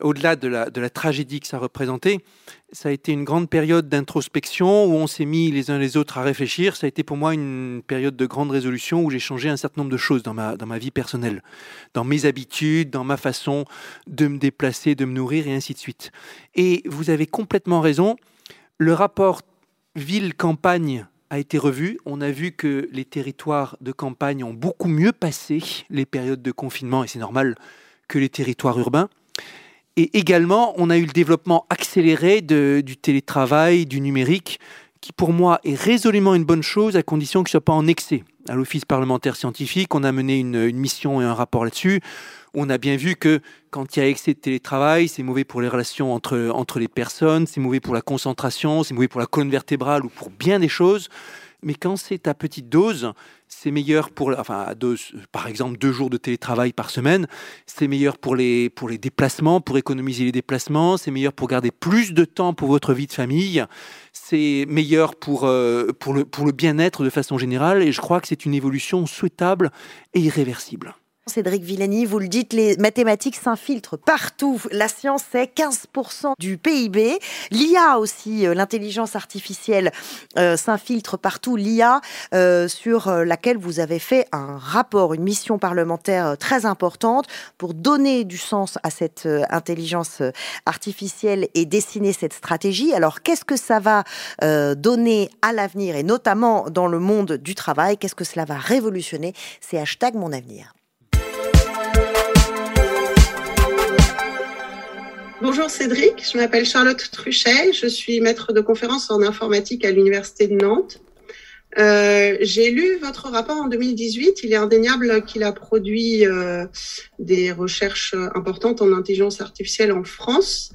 au-delà de la, tragédie que ça représentait, ça a été une grande période d'introspection où on s'est mis les uns les autres à réfléchir. Ça a été pour moi une période de grande résolution où j'ai changé un certain nombre de choses dans ma vie personnelle, dans mes habitudes, dans ma façon de me déplacer, de me nourrir et ainsi de suite. Et vous avez complètement raison. Le rapport ville-campagne a été revu. On a vu que les territoires de campagne ont beaucoup mieux passé les périodes de confinement, et c'est normal, que les territoires urbains. Et également, on a eu le développement accéléré du télétravail, du numérique, qui pour moi est résolument une bonne chose à condition que ce ne soit pas en excès. À l'Office parlementaire scientifique, on a mené une, une mission et un rapport là-dessus. On a bien vu que quand il y a excès de télétravail, c'est mauvais pour les relations entre, entre les personnes, c'est mauvais pour la concentration, c'est mauvais pour la colonne vertébrale ou pour bien des choses. Mais quand c'est à petite dose, c'est meilleur pour, enfin, dose, par exemple, deux jours de télétravail par semaine, c'est meilleur pour les, pour les déplacements, pour économiser les déplacements, c'est meilleur pour garder plus de temps pour votre vie de famille, c'est meilleur pour, euh, pour le bien-être de façon générale, et je crois que c'est une évolution souhaitable et irréversible. Cédric Villani, vous le dites, les mathématiques s'infiltrent partout. La science, c'est 15% du PIB. L'IA aussi, euh, l'intelligence artificielle euh, s'infiltre partout. L'IA euh, sur laquelle vous avez fait un rapport, une mission parlementaire très importante pour donner du sens à cette intelligence artificielle et dessiner cette stratégie. Alors, qu'est-ce que ça va donner à l'avenir et notamment dans le monde du travail? Qu'est-ce que cela va révolutionner? C'est hashtag mon avenir. Bonjour Cédric, je m'appelle Charlotte Truchet, je suis maître de conférence en informatique à l'Université de Nantes. Euh, j'ai lu votre rapport en 2018. Il est indéniable qu'il a produit euh, des recherches importantes en intelligence artificielle en France.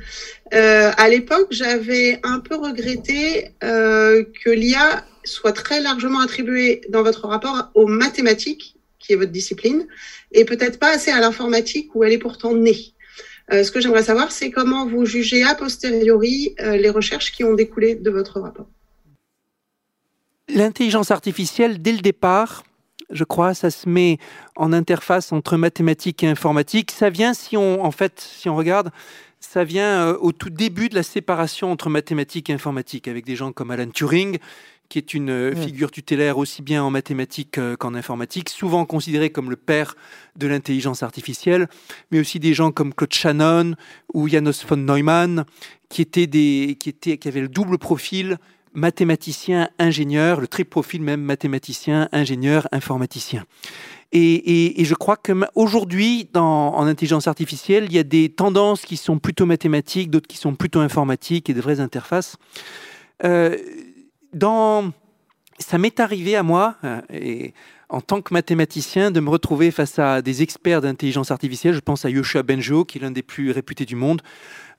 Euh, à l'époque, j'avais un peu regretté euh, que l'IA soit très largement attribuée dans votre rapport aux mathématiques, qui est votre discipline, et peut-être pas assez à l'informatique où elle est pourtant née. Euh, ce que j'aimerais savoir, c'est comment vous jugez a posteriori euh, les recherches qui ont découlé de votre rapport. L'intelligence artificielle, dès le départ, je crois, ça se met en interface entre mathématiques et informatique. Ça vient, si on, en fait, si on regarde, ça vient euh, au tout début de la séparation entre mathématiques et informatique, avec des gens comme Alan Turing, qui est une euh, figure tutélaire aussi bien en mathématiques euh, qu'en informatique, souvent considéré comme le père de l'intelligence artificielle, mais aussi des gens comme Claude Shannon ou Janos von Neumann, qui, étaient des, qui, étaient, qui avaient le double profil mathématicien, ingénieur, le triple profil même mathématicien, ingénieur, informaticien. Et, et, je crois qu'aujourd'hui, en intelligence artificielle, il y a des tendances qui sont plutôt mathématiques, d'autres qui sont plutôt informatiques et de vraies interfaces. Euh, dans... Ça m'est arrivé à moi, euh, et en tant que mathématicien, de me retrouver face à des experts d'intelligence artificielle. Je pense à Yoshua Benjo, qui est l'un des plus réputés du monde,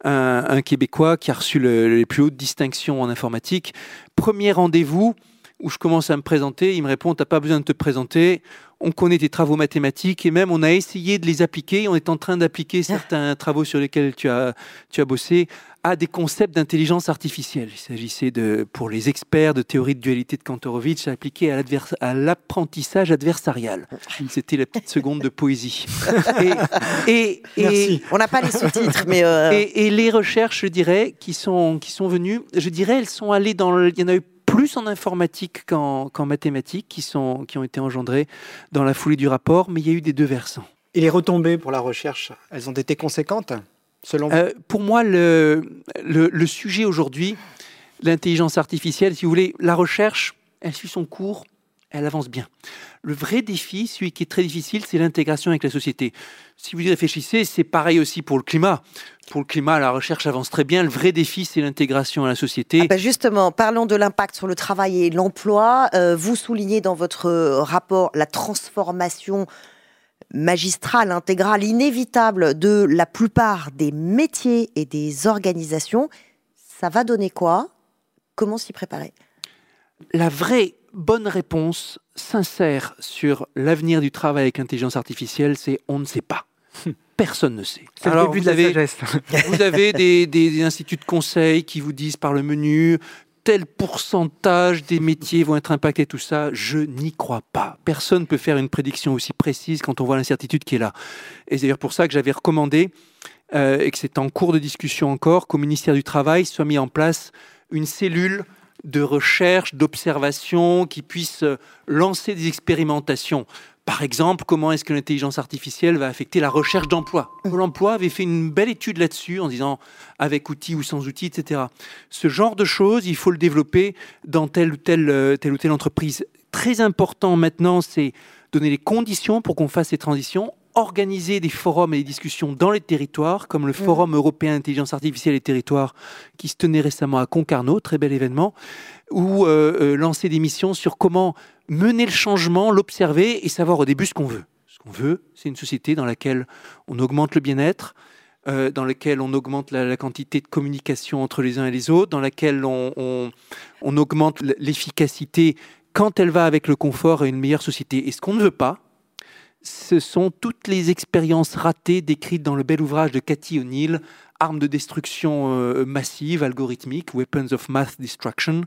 un, Québécois qui a reçu les plus hautes distinctions en informatique. Premier rendez-vous où je commence à me présenter, il me répond, tu n'as pas besoin de te présenter, on connaît tes travaux mathématiques et même on a essayé de les appliquer, on est en train d'appliquer certains travaux sur lesquels tu as, tu as bossé à des concepts d'intelligence artificielle. Il s'agissait de, pour les experts de théorie de dualité de Kantorowicz, appliqué à l'apprentissage adversarial. C'était la petite seconde de poésie. Et, et, On n'a pas les sous-titres, mais... Euh, et, les recherches, je dirais, qui sont, qui sont venues, je dirais, elles sont allées dans... Le, il y en a eu plus en informatique qu'en mathématiques qui, sont, qui ont été engendrées dans la foulée du rapport, mais il y a eu des deux versants. Et les retombées pour la recherche, elles ont été conséquentes euh, pour moi, le, le, sujet aujourd'hui, l'intelligence artificielle, si vous voulez, la recherche, elle suit son cours, elle avance bien. Le vrai défi, celui qui est très difficile, c'est l'intégration avec la société. Si vous y réfléchissez, c'est pareil aussi pour le climat. Pour le climat, la recherche avance très bien. Le vrai défi, c'est l'intégration à la société. Ah ben justement, parlons de l'impact sur le travail et l'emploi. Euh, vous soulignez dans votre rapport la transformation magistrale, intégrale, inévitable de la plupart des métiers et des organisations, ça va donner quoi? Comment s'y préparer? La vraie bonne réponse sincère sur l'avenir du travail avec l'intelligence artificielle, c'est on ne sait pas. Personne ne sait. Alors, vous, avez, vous avez des, des, instituts de conseil qui vous disent par le menu tel pourcentage des métiers vont être impactés, tout ça, je n'y crois pas. Personne ne peut faire une prédiction aussi précise quand on voit l'incertitude qui est là. Et c'est d'ailleurs pour ça que j'avais recommandé, euh, et que c'est en cours de discussion encore, qu'au ministère du Travail soit mis en place une cellule de recherche, d'observation, qui puisse euh, lancer des expérimentations. Par exemple, comment est-ce que l'intelligence artificielle va affecter la recherche d'emploi? Pôle emploi avait fait une belle étude là-dessus en disant avec outils ou sans outils, etc. Ce genre de choses, il faut le développer dans telle ou telle, euh, telle, ou telle entreprise. Très important maintenant, c'est donner les conditions pour qu'on fasse ces transitions organiser des forums et des discussions dans les territoires, comme le mmh. Forum européen intelligence artificielle et territoires qui se tenait récemment à Concarneau, très bel événement, ou euh, euh, lancer des missions sur comment mener le changement, l'observer et savoir au début ce qu'on veut. Ce qu'on veut, c'est une société dans laquelle on augmente le bien-être, euh, dans laquelle on augmente la, quantité de communication entre les uns et les autres, dans laquelle on, on augmente l'efficacité quand elle va avec le confort et une meilleure société. Et ce qu'on ne veut pas, ce sont toutes les expériences ratées décrites dans le bel ouvrage de Cathy O'Neill, Armes de destruction euh, massive, algorithmique, Weapons of Mass Destruction,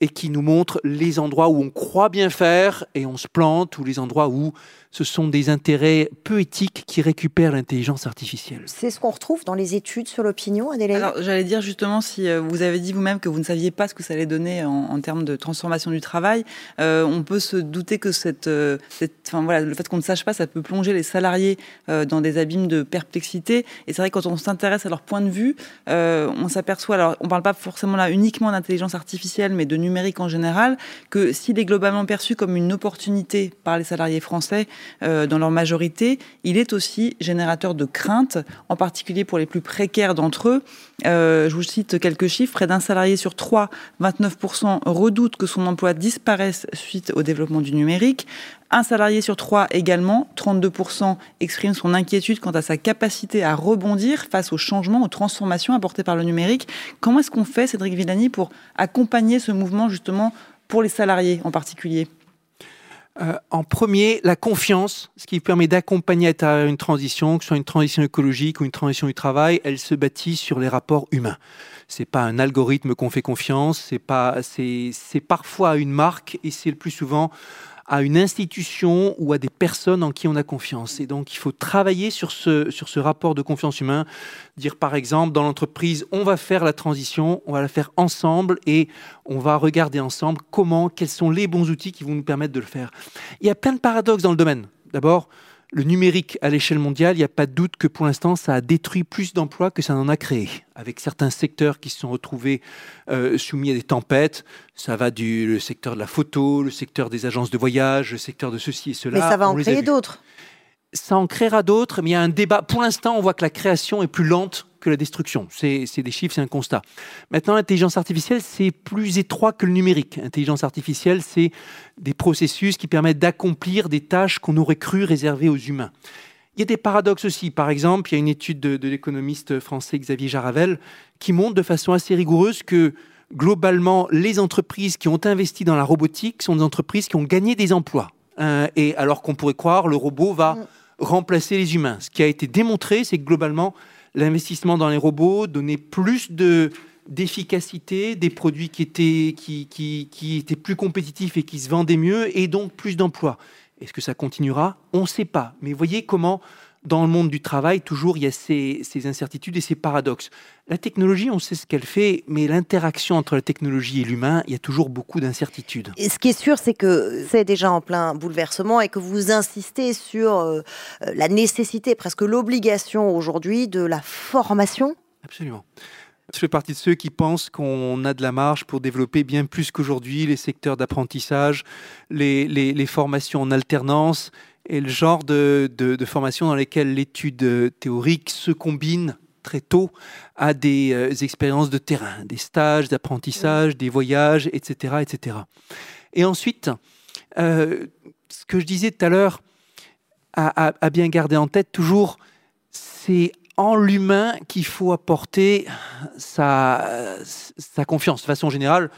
et qui nous montre les endroits où on croit bien faire et on se plante, ou les endroits où ce sont des intérêts peu éthiques qui récupèrent l'intelligence artificielle. C'est ce qu'on retrouve dans les études sur l'opinion, Adélaïde? Alors, j'allais dire justement, si euh, vous avez dit vous-même que vous ne saviez pas ce que ça allait donner en, termes de transformation du travail, euh, on peut se douter que cette, euh, enfin, voilà, le fait qu'on ne sache pas, ça peut plonger les salariés dans des abîmes de perplexité. Et c'est vrai, quand on s'intéresse à leur point de vue, on s'aperçoit, alors on ne parle pas forcément là uniquement d'intelligence artificielle, mais de numérique en général, que s'il est globalement perçu comme une opportunité par les salariés français, euh, dans leur majorité, il est aussi générateur de craintes, en particulier pour les plus précaires d'entre eux. Euh, je vous cite quelques chiffres. Près d'un salarié sur trois, 29%, redoute que son emploi disparaisse suite au développement du numérique. Un salarié sur trois également, 32%, exprime son inquiétude quant à sa capacité à rebondir face aux changements, aux transformations apportées par le numérique. Comment est-ce qu'on fait, Cédric Villani, pour accompagner ce mouvement justement pour les salariés en particulier? Euh, en premier, la confiance, ce qui permet d'accompagner à une transition, que ce soit une transition écologique ou une transition du travail, elle se bâtit sur les rapports humains. C'est pas un algorithme qu'on fait confiance, c'est pas, c'est parfois une marque et c'est le plus souvent à une institution ou à des personnes en qui on a confiance. Et donc, il faut travailler sur ce, sur ce rapport de confiance humain. Dire, par exemple, dans l'entreprise, on va faire la transition, on va la faire ensemble et on va regarder ensemble comment, quels sont les bons outils qui vont nous permettre de le faire. Il y a plein de paradoxes dans le domaine. D'abord, le numérique à l'échelle mondiale, il n'y a pas de doute que pour l'instant, ça a détruit plus d'emplois que ça n'en a créé. Avec certains secteurs qui se sont retrouvés euh, soumis à des tempêtes, ça va du le secteur de la photo, le secteur des agences de voyage, le secteur de ceci et cela. Mais ça va en créer d'autres. Ça en créera d'autres, mais il y a un débat. Pour l'instant, on voit que la création est plus lente que la destruction. C'est des chiffres, c'est un constat. Maintenant, l'intelligence artificielle, c'est plus étroit que le numérique. L'intelligence artificielle, c'est des processus qui permettent d'accomplir des tâches qu'on aurait cru réservées aux humains. Il y a des paradoxes aussi. Par exemple, il y a une étude de, l'économiste français Xavier Jaravel qui montre de façon assez rigoureuse que globalement, les entreprises qui ont investi dans la robotique sont des entreprises qui ont gagné des emplois. Euh, et alors qu'on pourrait croire, le robot va mm. remplacer les humains. Ce qui a été démontré, c'est que globalement, l'investissement dans les robots donnait plus de d'efficacité, des produits qui étaient, qui, qui, étaient plus compétitifs et qui se vendaient mieux, et donc plus d'emplois. Est-ce que ça continuera? On ne sait pas. Mais voyez comment dans le monde du travail, toujours, il y a ces, incertitudes et ces paradoxes. La technologie, on sait ce qu'elle fait, mais l'interaction entre la technologie et l'humain, il y a toujours beaucoup d'incertitudes. Et ce qui est sûr, c'est que c'est déjà en plein bouleversement et que vous insistez sur euh, la nécessité, presque l'obligation aujourd'hui de la formation. Absolument. Je fais partie de ceux qui pensent qu'on a de la marge pour développer bien plus qu'aujourd'hui les secteurs d'apprentissage, les, les, formations en alternance et le genre de, de, formation dans lesquelles l'étude euh, théorique se combine très tôt à des euh, expériences de terrain, des stages d'apprentissage, des voyages, etc. etc. Et ensuite, euh, ce que je disais tout à l'heure, à, à, bien garder en tête toujours, c'est en l'humain qu'il faut apporter sa, sa confiance. De façon générale,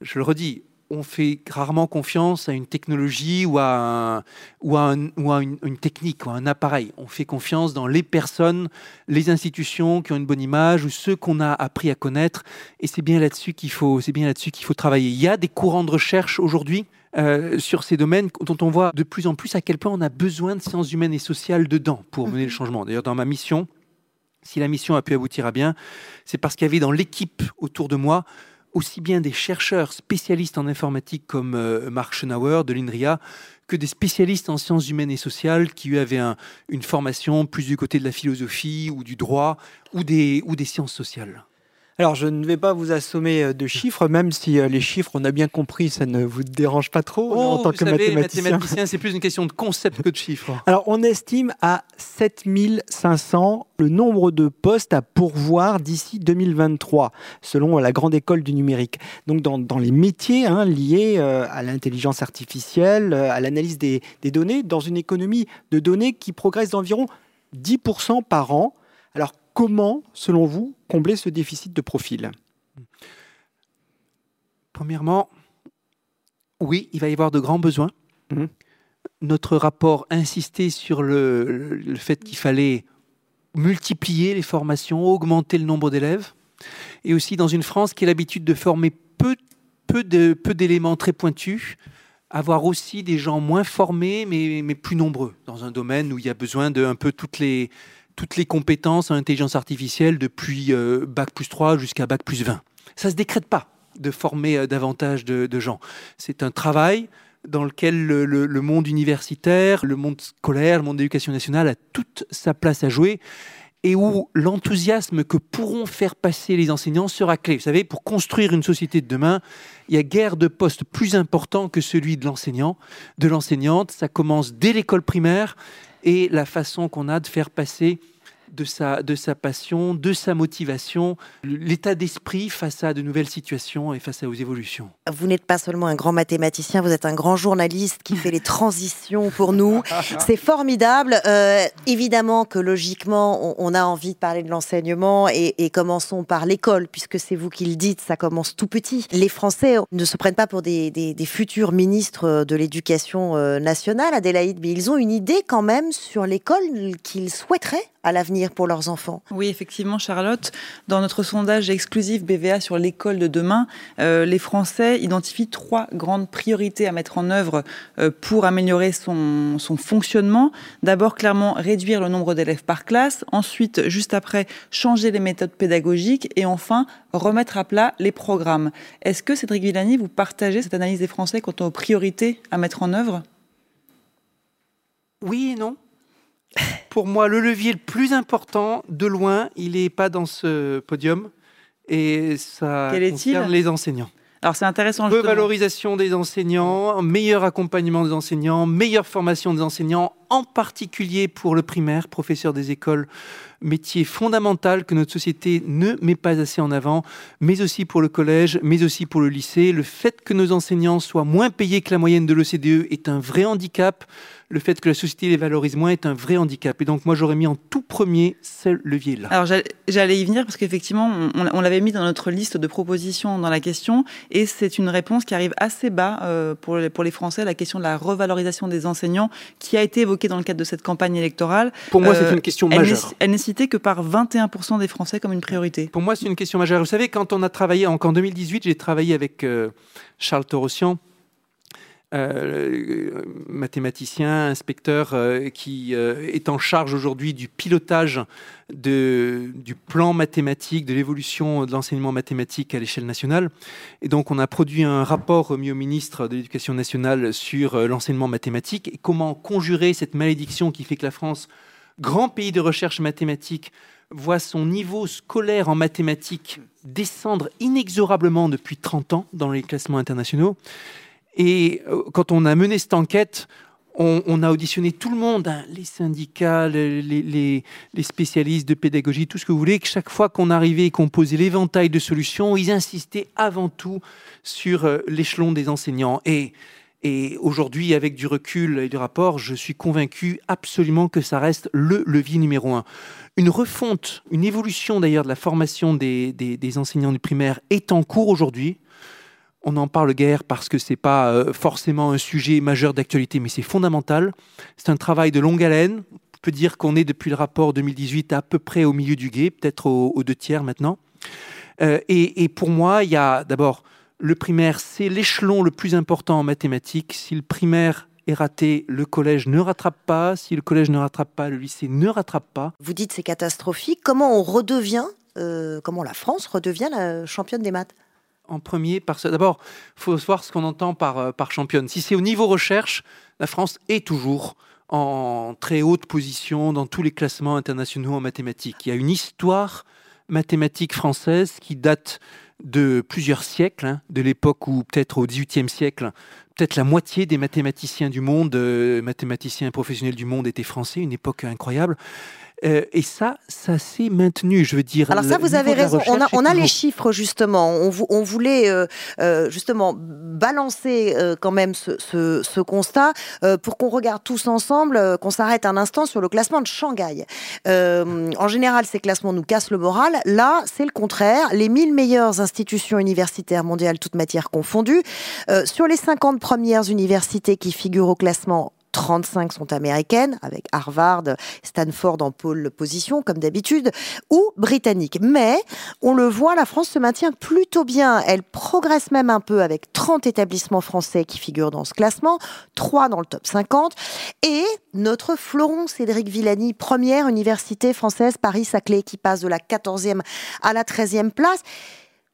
je le redis, on fait rarement confiance à une technologie ou à, ou à, une, technique ou à un appareil. On fait confiance dans les personnes, les institutions qui ont une bonne image ou ceux qu'on a appris à connaître. Et c'est bien là-dessus qu'il faut, c'est bien là-dessus qu'il faut travailler. Il y a des courants de recherche aujourd'hui euh, sur ces domaines dont on voit de plus en plus à quel point on a besoin de sciences humaines et sociales dedans pour mener le mhm. changement. D'ailleurs, dans ma mission, si la mission a pu aboutir à bien, c'est parce qu'il y avait dans l'équipe autour de moi aussi bien des chercheurs spécialistes en informatique comme euh, Mark de l'INRIA que des spécialistes en sciences humaines et sociales qui avaient une formation plus du côté de la philosophie ou du droit ou des sciences sociales. Alors, je ne vais pas vous assommer euh, de chiffres, même si euh, les chiffres, on a bien compris, ça ne vous dérange pas trop oh, en tant que savez, mathématicien. c'est plus une question de concept que de chiffres. Alors, on estime à 7500 le nombre de postes à pourvoir d'ici 2023, selon la grande école du numérique. Donc, dans, dans les métiers hein, liés euh, à l'intelligence artificielle, à l'analyse des, des données, dans une économie de données qui progresse d'environ 10% par an. Comment, selon vous, combler ce déficit de profil? Premièrement, oui, il va y avoir de grands besoins. Mmh. Notre rapport insistait sur le, le fait qu'il fallait multiplier les formations, augmenter le nombre d'élèves, et aussi dans une France qui a l'habitude de former peu, peu, de, peu d'éléments très pointus, avoir aussi des gens moins formés mais, mais, plus nombreux dans un domaine où il y a besoin de un peu toutes les, toutes les compétences en intelligence artificielle depuis euh, Bac plus 3 jusqu'à Bac plus 20. Ça ne se décrète pas de former euh, davantage de, gens. C'est un travail dans lequel le, le, monde universitaire, le monde scolaire, le monde de l'éducation nationale a toute sa place à jouer et où l'enthousiasme que pourront faire passer les enseignants sera clé. Vous savez, pour construire une société de demain, il y a guère de poste plus important que celui de l'enseignant, de l'enseignante. Ça commence dès l'école primaire et la façon qu'on a de faire passer de sa, de sa passion, de sa motivation, l'état d'esprit face à de nouvelles situations et face aux évolutions. Vous n'êtes pas seulement un grand mathématicien, vous êtes un grand journaliste qui fait les transitions pour nous. C'est formidable. Euh, évidemment que logiquement, on, a envie de parler de l'enseignement et, commençons par l'école, puisque c'est vous qui le dites, ça commence tout petit. Les Français ne se prennent pas pour des, des futurs ministres de l'éducation euh, nationale, Adélaïde, mais ils ont une idée quand même sur l'école qu'ils souhaiteraient à l'avenir pour leurs enfants. Oui, effectivement, Charlotte. Dans notre sondage exclusif BVA sur l'école de demain, euh, les Français identifient trois grandes priorités à mettre en œuvre euh, pour améliorer son, son fonctionnement. D'abord, clairement, réduire le nombre d'élèves par classe. Ensuite, juste après, changer les méthodes pédagogiques. Et enfin, remettre à plat les programmes. Est-ce que, Cédric Villani, vous partagez cette analyse des Français quant aux priorités à mettre en œuvre? Oui et non pour moi, le levier le plus important, de loin, il n'est pas dans ce podium. Et ça concerne les enseignants. Alors c'est intéressant. Revalorisation des enseignants, meilleur accompagnement des enseignants, meilleure formation des enseignants, en particulier pour le primaire, professeur des écoles, métier fondamental que notre société ne met pas assez en avant, mais aussi pour le collège, mais aussi pour le lycée. Le fait que nos enseignants soient moins payés que la moyenne de l'OCDE est un vrai handicap le fait que la société les valorise moins est un vrai handicap. Et donc, moi, j'aurais mis en tout premier ce levier-là. Alors, j'allais y venir parce qu'effectivement, on, l'avait mis dans notre liste de propositions dans la question, et c'est une réponse qui arrive assez bas euh, pour, les, pour les Français, la question de la revalorisation des enseignants, qui a été évoquée dans le cadre de cette campagne électorale. Pour moi, c'est euh, une question majeure. Elle n'est citée que par 21% des Français comme une priorité. Pour moi, c'est une question majeure. Vous savez, quand on a travaillé, en, en 2018, j'ai travaillé avec euh, Charles Torossian, euh, mathématicien, inspecteur euh, qui euh, est en charge aujourd'hui du pilotage du plan mathématique, de l'évolution de l'enseignement mathématique à l'échelle nationale. Et donc on a produit un rapport remis au ministre de l'Éducation nationale sur l'enseignement mathématique et comment conjurer cette malédiction qui fait que la France, grand pays de recherche mathématique, voit son niveau scolaire en mathématiques descendre inexorablement depuis 30 ans dans les classements internationaux. Et euh, quand on a mené cette enquête, on, a auditionné tout le monde, hein, les syndicats, les, spécialistes de pédagogie, tout ce que vous voulez. Que chaque fois qu'on arrivait et qu'on posait l'éventail de solutions, ils insistaient avant tout sur euh, l'échelon des enseignants. Et, aujourd'hui, avec du recul et du rapport, je suis convaincu absolument que ça reste le levier numéro un. Une refonte, une évolution d'ailleurs de la formation des enseignants du primaire est en cours aujourd'hui on en parle guère parce que c'est pas euh, forcément un sujet majeur d'actualité, mais c'est fondamental. C'est un travail de longue haleine. On peut dire qu'on est depuis le rapport 2018 à peu près au milieu du guet, peut-être aux, deux tiers maintenant. Euh, et, pour moi, il y a d'abord le primaire, c'est l'échelon le plus important en mathématiques. Si le primaire est raté, le collège ne rattrape pas. Si le collège ne rattrape pas, le lycée ne rattrape pas. Vous dites c'est catastrophique. Comment on redevient, euh, comment la France redevient la championne des maths? En premier parce d'abord, il faut voir ce qu'on entend par, euh, par championne. Si c'est au niveau recherche, la France est toujours en très haute position dans tous les classements internationaux en mathématiques. Il y a une histoire mathématique française qui date de plusieurs siècles, hein, de l'époque où peut-être au XVIIIe siècle, peut-être la moitié des mathématiciens du monde, euh, mathématiciens professionnels du monde étaient français, une époque incroyable. Euh, et ça, ça s'est maintenu, je veux dire. Alors ça, vous avez raison. On a, on a les chiffres justement. On, on voulait euh, euh, justement balancer quand même ce, ce, ce constat pour qu'on regarde tous ensemble, qu'on s'arrête un instant sur le classement de Shanghai. en général, ces classements nous cassent le moral. Là, c'est le contraire. Les 1000 meilleures institutions universitaires mondiales, toutes matières confondues, sur les 50 premières universités qui figurent au classement 35 sont américaines, avec Harvard, Stanford en pôle position, comme d'habitude, ou britanniques. Mais, on le voit, la France se maintient plutôt bien. Elle progresse même un peu avec 30 établissements français qui figurent dans ce classement, 3 dans le top 50, et notre fleuron Cédric Villani, première université française Paris-Saclay, qui passe de la 14e à la 13e place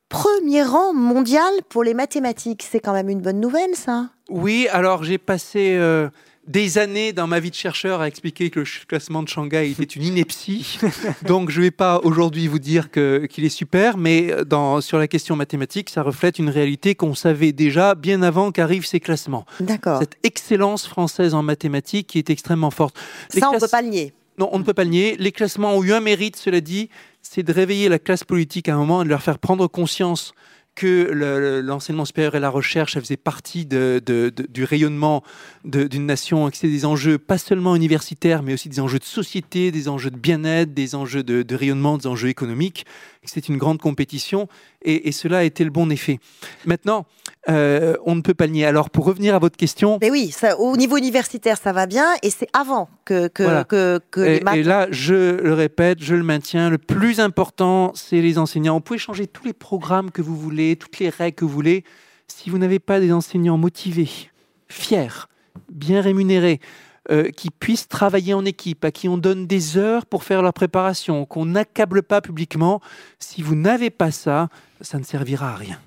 premier rang mondial pour les mathématiques. C'est quand même une bonne nouvelle, ça Oui, alors j'ai passé euh, des années dans ma vie de chercheur à expliquer que le classement de Shanghai était une ineptie. Donc je ne vais pas aujourd'hui vous dire qu'il est super, mais euh, dans, sur la question mathématique, ça reflète une réalité qu'on savait déjà bien avant qu'arrivent ces classements. D'accord. Cette excellence française en mathématiques qui est extrêmement forte. ça, on ne peut pas le nier. Non, on ne peut pas le nier. Les classements ont eu un mérite, cela dit, c'est de réveiller la classe politique à un moment et de leur faire prendre conscience que l'enseignement supérieur et la recherche faisait partie du rayonnement d'une nation, que c'était des enjeux pas seulement universitaires, mais aussi des enjeux de société, des enjeux de bien-être, des enjeux de, rayonnement, des enjeux économiques. C'était une grande compétition et, cela a été le bon effet. Maintenant, euh, on ne peut pas le nier. Alors, pour revenir à votre question. Mais oui, ça, au niveau universitaire, ça va bien et c'est avant que, que, que, et, les Et là, je le répète, je le maintiens, le plus important, c'est les enseignants. On peut changer tous les programmes que vous voulez, toutes les règles que vous voulez. Si vous n'avez pas des enseignants motivés, fiers, bien rémunérés, euh, qui puissent travailler en équipe, à qui on donne des heures pour faire leur préparation, qu'on n'accable pas publiquement. Si vous n'avez pas ça, ça ne servira à rien.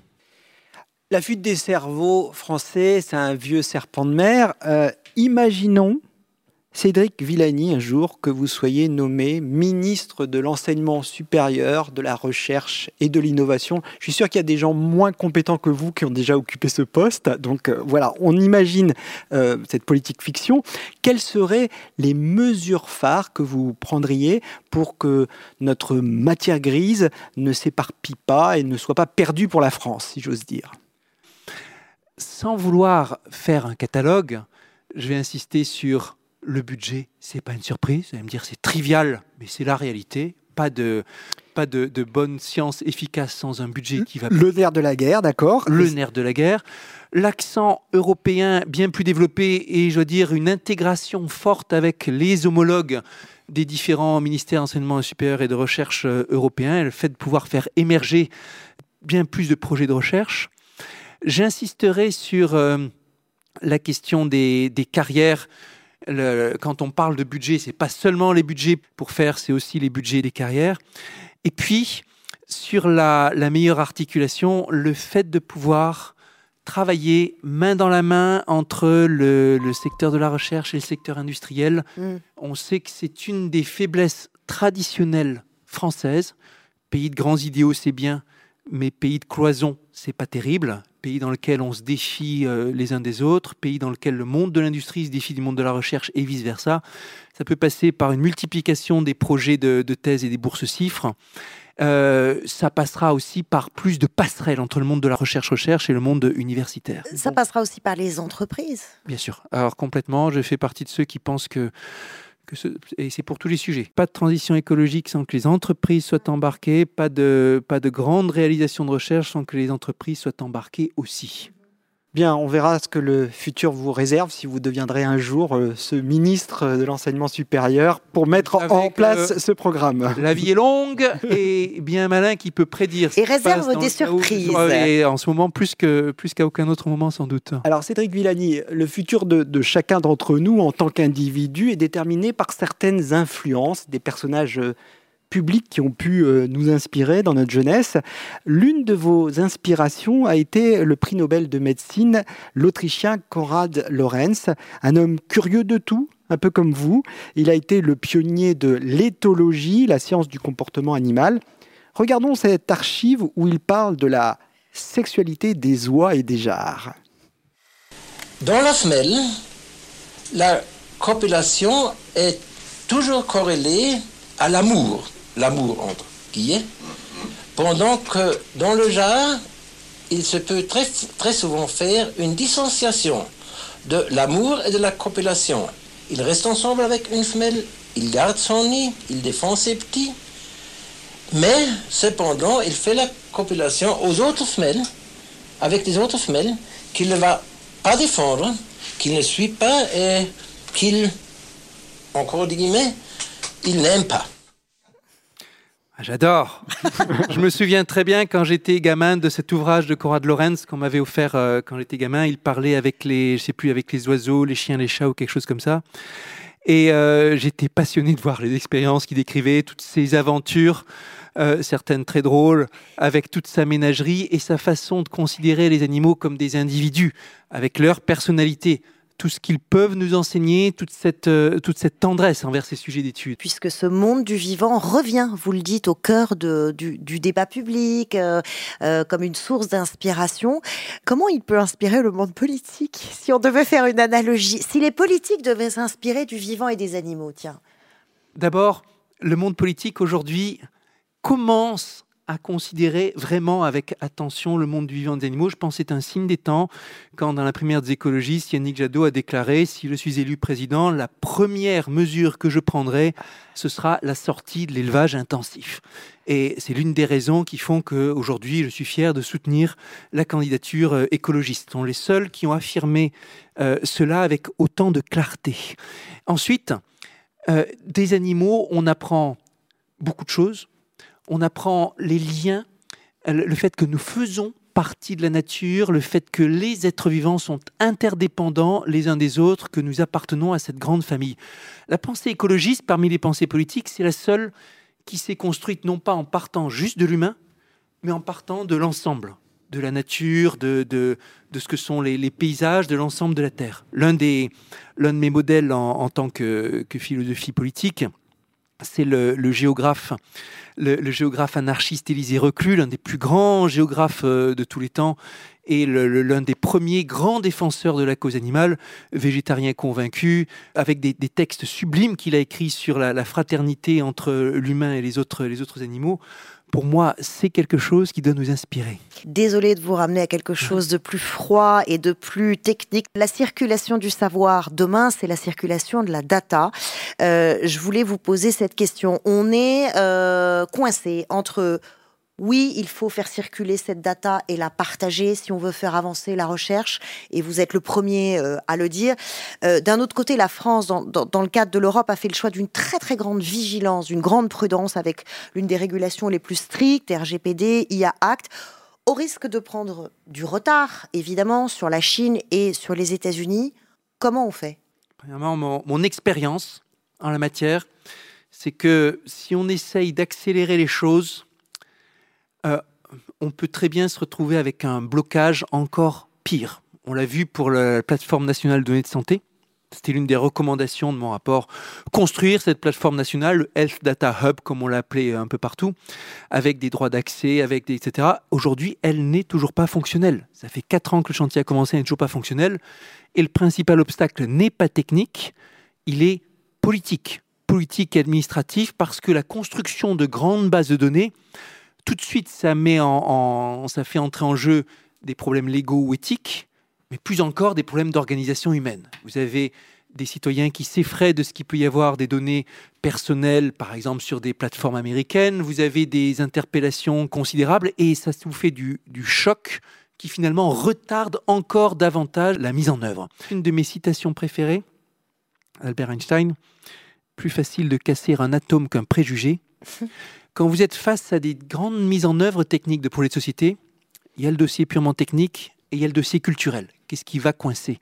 La fuite des cerveaux français, c'est un vieux serpent de mer. Euh, imaginons Cédric Villani, un jour que vous soyez nommé ministre de l'enseignement supérieur, de la recherche et de l'innovation. Je suis sûr qu'il y a des gens moins compétents que vous qui ont déjà occupé ce poste. Donc euh, voilà, on imagine euh, cette politique fiction. Quelles seraient les mesures phares que vous prendriez pour que notre matière grise ne s'éparpille pas et ne soit pas perdue pour la France, si j'ose dire? Sans vouloir faire un catalogue, je vais insister sur le budget, c'est pas une surprise. Vous allez me dire c'est trivial, mais c'est la réalité. Pas de, pas de, de, bonne science efficace sans un budget qui va. Le nerf de la guerre, d'accord. Le nerf de la guerre. L'accent européen bien plus développé et je veux dire une intégration forte avec les homologues des différents ministères d'enseignement supérieur et de recherche euh, européens, le fait de pouvoir faire émerger bien plus de projets de recherche. J'insisterai sur euh, la question des, des carrières quand on parle de budget, c'est pas seulement les budgets pour faire, c'est aussi les budgets des carrières. Et puis, sur la, meilleure articulation, le fait de pouvoir travailler main dans la main entre le, secteur de la recherche et le secteur industriel. Mm. On sait que c'est une des faiblesses traditionnelles françaises. Pays de grands idéaux, c'est bien, mais pays de cloison, c'est pas terrible pays dans lequel on se défie euh, les uns des autres, pays dans lequel le monde de l'industrie se défie du monde de la recherche et vice-versa. Ça peut passer par une multiplication des projets de, thèse et des bourses cifres. Euh, ça passera aussi par plus de passerelles entre le monde de la recherche-recherche et le monde universitaire. Ça passera aussi par les entreprises. Bien sûr. Alors complètement, je fais partie de ceux qui pensent que et c'est pour tous les sujets. Pas de transition écologique sans que les entreprises soient embarquées, pas de, pas de grande réalisation de recherche sans que les entreprises soient embarquées aussi. Bien, on verra ce que le futur vous réserve si vous deviendrez un jour euh, ce ministre de l'enseignement supérieur pour mettre en place ce programme. La vie est longue et bien malin qui peut prédire. Et réserve des surprises. Et en ce moment, plus qu'à plus aucun autre moment, sans doute. Alors, Cédric Villani, le futur de, de chacun d'entre nous en tant qu'individu est déterminé par certaines influences, des personnages euh, publics qui ont pu euh, nous inspirer dans notre jeunesse. L'une de vos inspirations a été le prix Nobel de médecine, l'Autrichien Konrad Lorenz, un homme curieux de tout, un peu comme vous. Il a été le pionnier de l'éthologie, la science du comportement animal. Regardons cette archive où il parle de la sexualité des oies et des jarres. Dans la femelle, la copulation est toujours corrélée à l'amour, l'amour entre guillemets, pendant que dans le jarre, il se peut très, très souvent faire une dissociation de l'amour et de la copulation. Il reste ensemble avec une femelle, il garde son nid, il défend ses petits, mais cependant, il fait la copulation aux autres femelles, avec des autres femelles, qu'il ne va pas défendre, qu'il ne suit pas et qu'il, encore des guillemets, il n'aime pas. Ah, j'adore. je me souviens très bien quand j'étais gamin de cet ouvrage de Cora de Lorenz qu'on m'avait offert euh, quand j'étais gamin. Il parlait avec les, je sais plus, avec les oiseaux, les chiens, les chats ou quelque chose comme ça. Et euh, j'étais passionné de voir les expériences qu'il décrivait, toutes ces aventures, euh, certaines très drôles, avec toute sa ménagerie et sa façon de considérer les animaux comme des individus, avec leur personnalité, tout ce qu'ils peuvent nous enseigner, toute cette, euh, toute cette tendresse envers ces sujets d'études. Puisque ce monde du vivant revient, vous le dites, au cœur de, du, du, débat public, euh, euh, comme une source d'inspiration. Comment il peut inspirer le monde politique Si on devait faire une analogie, si les politiques devaient s'inspirer du vivant et des animaux, tiens. D'abord, le monde politique aujourd'hui commence à considérer vraiment avec attention le monde du vivant des animaux. Je pense que c'est un signe des temps quand, dans la première des écologistes, Yannick Jadot a déclaré Si je suis élu président, la première mesure que je prendrai, ce sera la sortie de l'élevage intensif. Et c'est l'une des raisons qui font qu'aujourd'hui, je suis fier de soutenir la candidature euh, écologiste. Ce sont les seuls qui ont affirmé euh, cela avec autant de clarté. Ensuite, euh, des animaux, on apprend beaucoup de choses on apprend les liens, le fait que nous faisons partie de la nature, le fait que les êtres vivants sont interdépendants les uns des autres, que nous appartenons à cette grande famille. La pensée écologiste, parmi les pensées politiques, c'est la seule qui s'est construite non pas en partant juste de l'humain, mais en partant de l'ensemble, de la nature, de, ce que sont les, paysages, de l'ensemble de la Terre. L'un de mes modèles en, tant que philosophie politique, c'est le, géographe, anarchiste Élisée Reclus, l'un des plus grands géographes euh, de tous les temps et l'un des premiers grands défenseurs de la cause animale, végétarien convaincu, avec des, textes sublimes qu'il a écrits sur la, la fraternité entre l'humain et les autres, les autres animaux pour moi, c'est quelque chose qui doit nous inspirer. Désolé de vous ramener à quelque chose de plus froid et de plus technique. La circulation du savoir, demain, c'est la circulation de la data. Euh, je voulais vous poser cette question. On est euh, coincé entre oui, il faut faire circuler cette data et la partager si on veut faire avancer la recherche, et vous êtes le premier euh, à le dire. Euh, d'un autre côté, la France, dans, le cadre de l'Europe, a fait le choix d'une très très grande vigilance, d'une grande prudence avec l'une des régulations les plus strictes, RGPD, IA Act, au risque de prendre du retard, évidemment, sur la Chine et sur les États-Unis. Comment on fait? Premièrement, mon expérience en la matière, c'est que si on essaye d'accélérer les choses, on peut très bien se retrouver avec un blocage encore pire. On l'a vu pour la plateforme nationale de données de santé. C'était l'une des recommandations de mon rapport. Construire cette plateforme nationale, le Health Data Hub, comme on l'a appelé un peu partout, avec des droits d'accès, avec des etc. Aujourd'hui, elle n'est toujours pas fonctionnelle. Ça fait quatre ans que le chantier a commencé, elle n'est toujours pas fonctionnel. Et le principal obstacle n'est pas technique, il est politique. Politique et administratif, parce que la construction de grandes bases de données tout de suite, ça, met en, ça fait entrer en jeu des problèmes légaux ou éthiques, mais plus encore des problèmes d'organisation humaine. Vous avez des citoyens qui s'effraient de ce qu'il peut y avoir des données personnelles, par exemple sur des plateformes américaines. Vous avez des interpellations considérables et ça vous fait du, du choc qui finalement retarde encore davantage la mise en œuvre. Une de mes citations préférées, Albert Einstein, plus facile de casser un atome qu'un préjugé. Quand vous êtes face à des grandes mises en œuvre techniques de projets de société, il y a le dossier purement technique et il y a le dossier culturel. Qu'est-ce qui va coincer?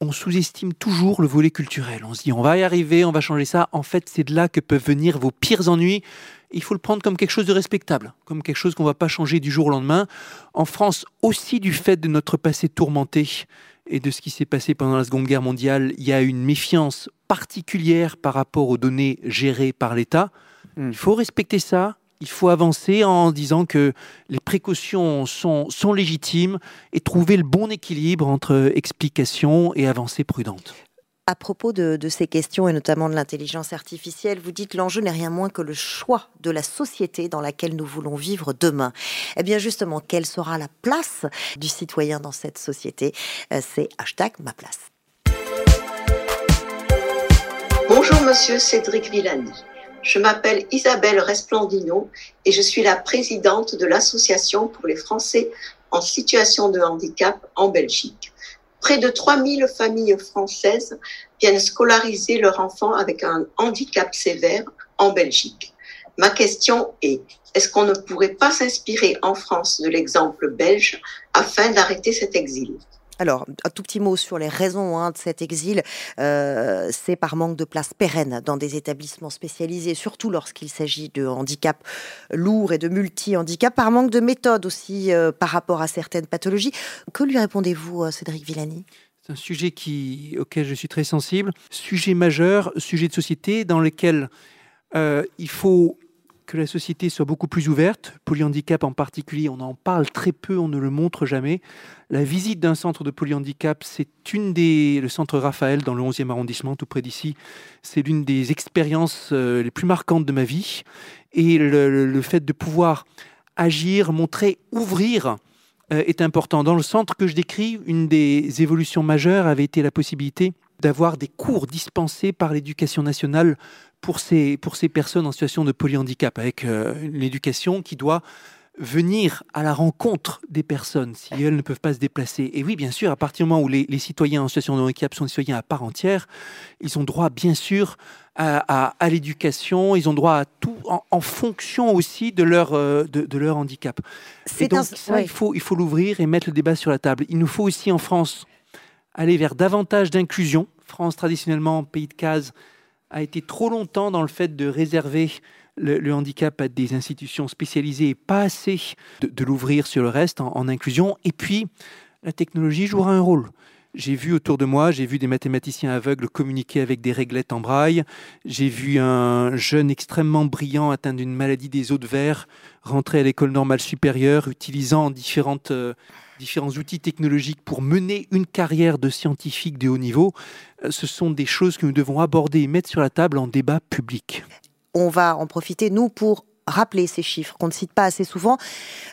On sous-estime toujours le volet culturel. On se dit on va y arriver, on va changer ça. En fait, c'est de là que peuvent venir vos pires ennuis. Il faut le prendre comme quelque chose de respectable, comme quelque chose qu'on ne va pas changer du jour au lendemain. En France, aussi du fait de notre passé tourmenté et de ce qui s'est passé pendant la Seconde Guerre mondiale, il y a une méfiance particulière par rapport aux données gérées par l'État. Il faut respecter ça, Il faut avancer en disant que les précautions sont, sont légitimes et trouver le bon équilibre entre explication et avancée prudente. À propos de, ces questions et notamment de l'intelligence artificielle, vous dites l'enjeu n'est rien moins que le choix de la société dans laquelle nous voulons vivre demain. Eh bien justement, quelle sera la place du citoyen dans cette société? Euh, C'est hashtag ma place. Bonjour Monsieur Cédric Villani. Je m'appelle Isabelle Resplandino et je suis la présidente de l'Association pour les Français en situation de handicap en Belgique. Près de 3000 familles françaises viennent scolariser leurs enfants avec un handicap sévère en Belgique. Ma question est, est-ce qu'on ne pourrait pas s'inspirer en France de l'exemple belge afin d'arrêter cet exil? Alors, un tout petit mot sur les raisons hein, de cet exil. Euh, c'est par manque de place pérenne dans des établissements spécialisés, surtout lorsqu'il s'agit de handicap lourds et de multi-handicap, par manque de méthode aussi euh, par rapport à certaines pathologies. Que lui répondez-vous, euh, Cédric Villani? C'est un sujet qui, auquel je suis très sensible, sujet majeur, sujet de société dans lequel il faut que la société soit beaucoup plus ouverte. Polyhandicap en particulier, on en parle très peu, on ne le montre jamais. La visite d'un centre de polyhandicap, c'est une des. Le centre Raphaël, dans le 11e arrondissement, tout près d'ici, c'est l'une des expériences euh, les plus marquantes de ma vie. Et le, fait de pouvoir agir, montrer, ouvrir euh, est important. Dans le centre que je décris, une des évolutions majeures avait été la possibilité d'avoir des cours dispensés par l'éducation nationale pour ces, pour ces personnes en situation de polyhandicap, avec euh, une éducation qui doit venir à la rencontre des personnes si elles ne peuvent pas se déplacer. Et oui, bien sûr, à partir du moment où les, citoyens en situation de handicap sont des citoyens à part entière, ils ont droit, bien sûr, à, l'éducation, ils ont droit à tout en, fonction aussi de leur, euh, de, leur handicap. Et donc, ça, il faut il faut l'ouvrir et mettre le débat sur la table. Il nous faut aussi en France aller vers davantage d'inclusion. France, traditionnellement, pays de case, a été trop longtemps dans le fait de réserver le, handicap à des institutions spécialisées et pas assez de, l'ouvrir sur le reste en, inclusion. Et puis, la technologie jouera un rôle. J'ai vu autour de moi, j'ai vu des mathématiciens aveugles communiquer avec des réglettes en braille. J'ai vu un jeune extrêmement brillant atteint d'une maladie des os de verre rentrer à l'école normale supérieure utilisant différentes, euh, différents outils technologiques pour mener une carrière de scientifique de haut niveau. Euh, ce sont des choses que nous devons aborder et mettre sur la table en débat public on va en profiter, nous, pour rappeler ces chiffres qu'on ne cite pas assez souvent.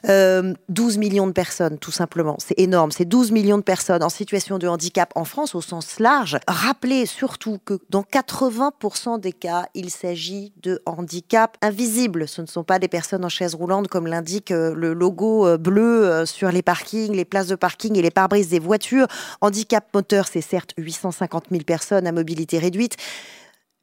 12 euh, millions de personnes, tout simplement. C'est énorme. C'est 12 millions de personnes en situation de handicap en France au sens large. Rappelez surtout que dans 80% des cas, il s'agit de handicap invisible. Ce ne sont pas des personnes en chaise roulante comme l'indique euh, le logo euh, bleu sur les parkings, les places de parking et les pare-brises des voitures. Handicap moteur, c'est certes 850 000 personnes à mobilité réduite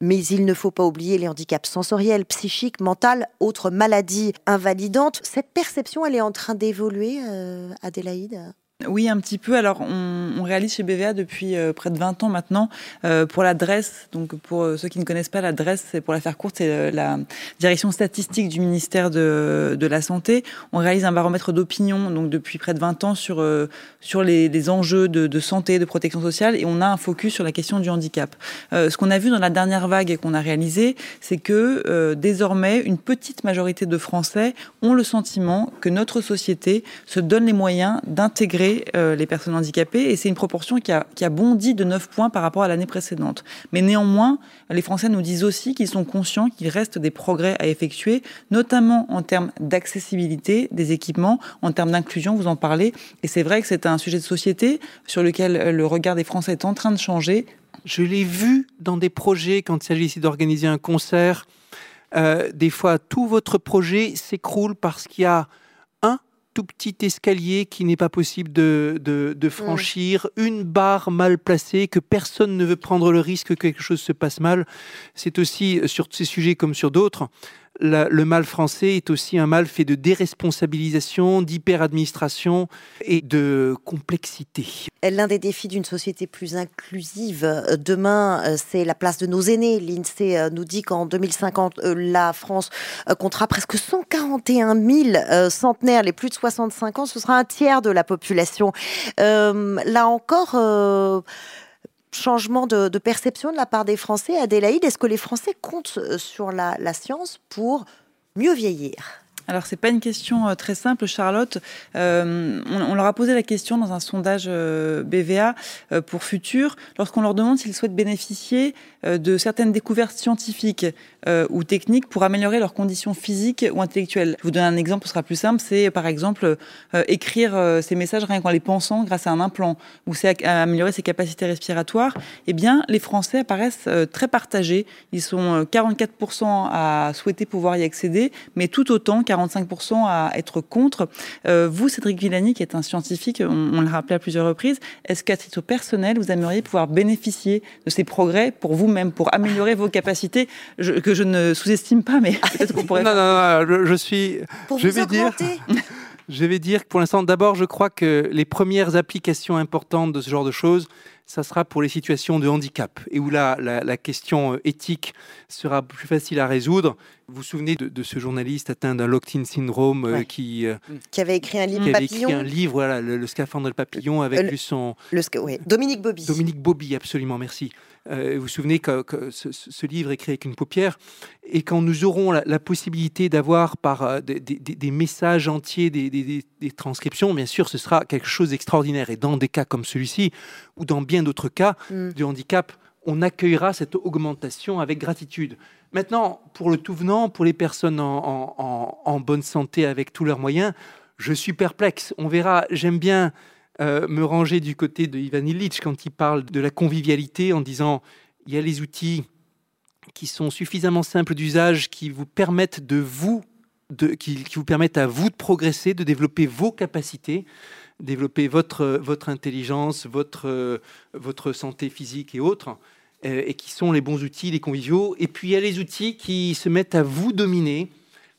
mais il ne faut pas oublier les handicaps sensoriels, psychiques, mentaux, autres maladies invalidantes. Cette perception, elle est en train d'évoluer, euh, Adélaïde? Oui, un petit peu. Alors, on, réalise chez BVA depuis euh, près de 20 ans maintenant euh, pour l'adresse. Donc, pour euh, ceux qui ne connaissent pas l'adresse, c'est pour la faire courte, c'est la direction statistique du ministère de, la Santé. On réalise un baromètre d'opinion donc depuis près de 20 ans sur sur les, les enjeux de, de, santé, de protection sociale, et on a un focus sur la question du handicap. ce qu'on a vu dans la dernière vague et qu'on a réalisé, c'est que désormais, une petite majorité de Français ont le sentiment que notre société se donne les moyens d'intégrer euh, les personnes handicapées et c'est une proportion qui a, qui a bondi de 9 points par rapport à l'année précédente. Mais néanmoins, les Français nous disent aussi qu'ils sont conscients qu'il reste des progrès à effectuer, notamment en termes d'accessibilité des équipements, en termes d'inclusion, vous en parlez. Et c'est vrai que c'est un sujet de société sur lequel euh, le regard des Français est en train de changer. Je l'ai vu dans des projets quand il s'agit ici d'organiser un concert. Euh, des fois, tout votre projet s'écroule parce qu'il y a tout petit escalier qui n'est pas possible de, de, franchir, une barre mal placée, que personne ne veut prendre le risque que quelque chose se passe mal. C'est aussi, sur ces sujets comme sur d'autres, le mal français est aussi un mal fait de déresponsabilisation, d'hyperadministration et de complexité. L'un des défis d'une société plus inclusive euh, demain, euh, c'est la place de nos aînés. L'INSEE euh, nous dit qu'en 2050, la France comptera presque 141 000 centenaires, les plus de 65 ans. Ce sera un tiers de la population. là encore, changement de, perception de la part des Français. Adélaïde, est-ce que les Français comptent euh, sur la, science pour mieux vieillir? Alors, c'est pas une question euh, très simple, Charlotte. Euh, on, leur a posé la question dans un sondage euh, BVA pour Futur, lorsqu'on leur demande s'ils souhaitent bénéficier de certaines découvertes scientifiques ou techniques pour améliorer leurs conditions physiques ou intellectuelles. Je vous donne un exemple, ce sera plus simple. C'est par exemple écrire ces messages rien qu'en les pensant grâce à un implant, ou c'est améliorer ses capacités respiratoires. Eh bien, les Français apparaissent très partagés. Ils sont 44% à souhaiter pouvoir y accéder, mais tout autant 45% à être contre. Euh, vous, Cédric Villani, qui est un scientifique, on, l'a rappelé à plusieurs reprises, est-ce qu'à titre personnel, vous aimeriez pouvoir bénéficier de ces progrès pour vous-même, pour améliorer vos capacités, que je ne sous-estime pas, mais peut-être qu'on pourrait... non, non, non, je, suis... Pour je vais dire... Je vais dire que pour l'instant, d'abord, je crois que les premières applications importantes de ce genre de choses, ça sera pour les situations de handicap et où là, la, question euh, éthique sera plus facile à résoudre. Vous vous souvenez de, ce journaliste atteint d'un locked-in syndrome euh, qui, euh, qui avait écrit un livre qui avait écrit un livre, voilà, le, scaphandre de papillon, avec lui son... Le, Dominique Bobby. Dominique Bobby, absolument, merci. vous vous souvenez que, ce, livre écrit avec une paupière, et quand nous aurons la, possibilité d'avoir par des, messages entiers, des, des, transcriptions, bien sûr, ce sera quelque chose d'extraordinaire. Et dans des cas comme celui-ci, ou dans bien d'autres cas mm. du handicap, on accueillera cette augmentation avec gratitude. Maintenant, pour le tout venant, pour les personnes en, bonne santé avec tous leurs moyens, je suis perplexe. On verra, j'aime bien euh, me ranger du côté de Ivan Illich quand il parle de la convivialité en disant il y a les outils qui sont suffisamment simples d'usage qui vous permettent de vous de, qui, vous permettent à vous de progresser, de développer vos capacités développer votre, votre intelligence, votre, votre santé physique et autres, euh, et qui sont les bons outils, les conviviaux. Et puis il y a les outils qui se mettent à vous dominer,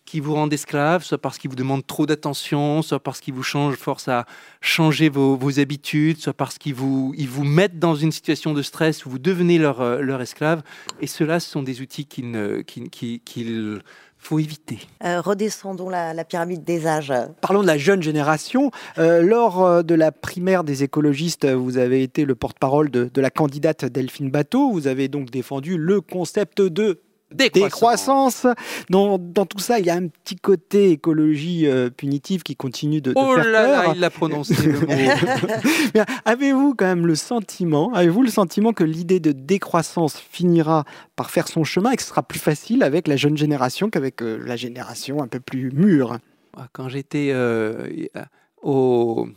qui vous rendent esclave, soit parce qu'ils vous demandent trop d'attention, soit parce qu'ils vous changent, force à changer vos, vos habitudes, soit parce qu'ils vous, ils vous mettent dans une situation de stress où vous devenez leur, euh, leur esclave. Et ceux-là, ce sont des outils qu'ils qui, qui, qui, faut éviter. Euh, redescendons la, pyramide des âges. Parlons de la jeune génération. Euh, lors euh, de la primaire des écologistes, vous avez été le porte-parole de, de, la candidate Delphine Bateau. Vous avez donc défendu le concept de décroissance. Dans, dans, tout ça, il y a un petit côté écologie euh, punitive qui continue de, de oh faire là peur. là, il l'a prononcé le mot. avez-vous quand même le sentiment, avez-vous le sentiment que l'idée de décroissance finira par faire son chemin et que ce sera plus facile avec la jeune génération qu'avec euh, la génération un peu plus mûre? Ah, Quand j'étais euh, au,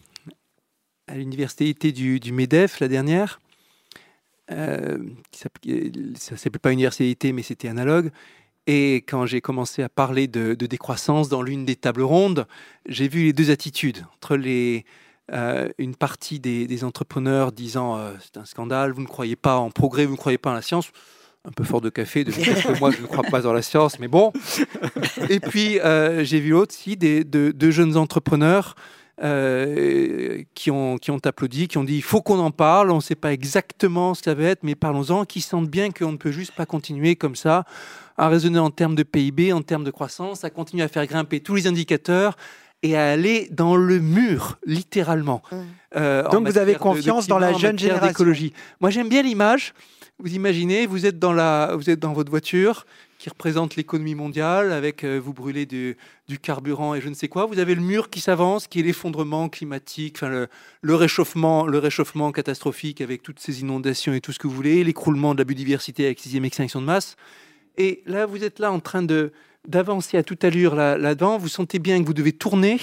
à l'université du, du MEDEF la dernière, euh, ça ne s'appelait pas université, mais c'était analogue. Et quand j'ai commencé à parler de, décroissance dans l'une des tables rondes, j'ai vu les deux attitudes entre les, euh, une partie des, entrepreneurs disant euh, c'est un scandale, vous ne croyez pas en progrès, vous ne croyez pas en la science. Un peu fort de café, de que moi je ne crois pas en la science, mais bon. Et puis j'ai vu l'autre aussi, des, deux jeunes entrepreneurs euh, qui, ont, qui ont applaudi, qui ont dit il faut qu'on en parle, on ne sait pas exactement ce que ça va être, mais parlons-en, qui sentent bien qu'on ne peut juste pas continuer comme ça à raisonner en termes de PIB, en termes de croissance, à continuer à faire grimper tous les indicateurs et à aller dans le mur, littéralement. Mmh. Euh, Donc vous avez confiance dans la jeune génération d'écologie. Moi j'aime bien l'image. Vous imaginez, vous êtes dans, la, vous êtes dans votre voiture, qui représente l'économie mondiale, avec euh, vous brûlez du, carburant et je ne sais quoi. Vous avez le mur qui s'avance, qui est l'effondrement climatique, le, réchauffement, le réchauffement catastrophique avec toutes ces inondations et tout ce que vous voulez, l'écroulement de la biodiversité avec sixième extinction de masse. Et là, vous êtes là en train de d'avancer à toute allure là-dedans. vous sentez bien que vous devez tourner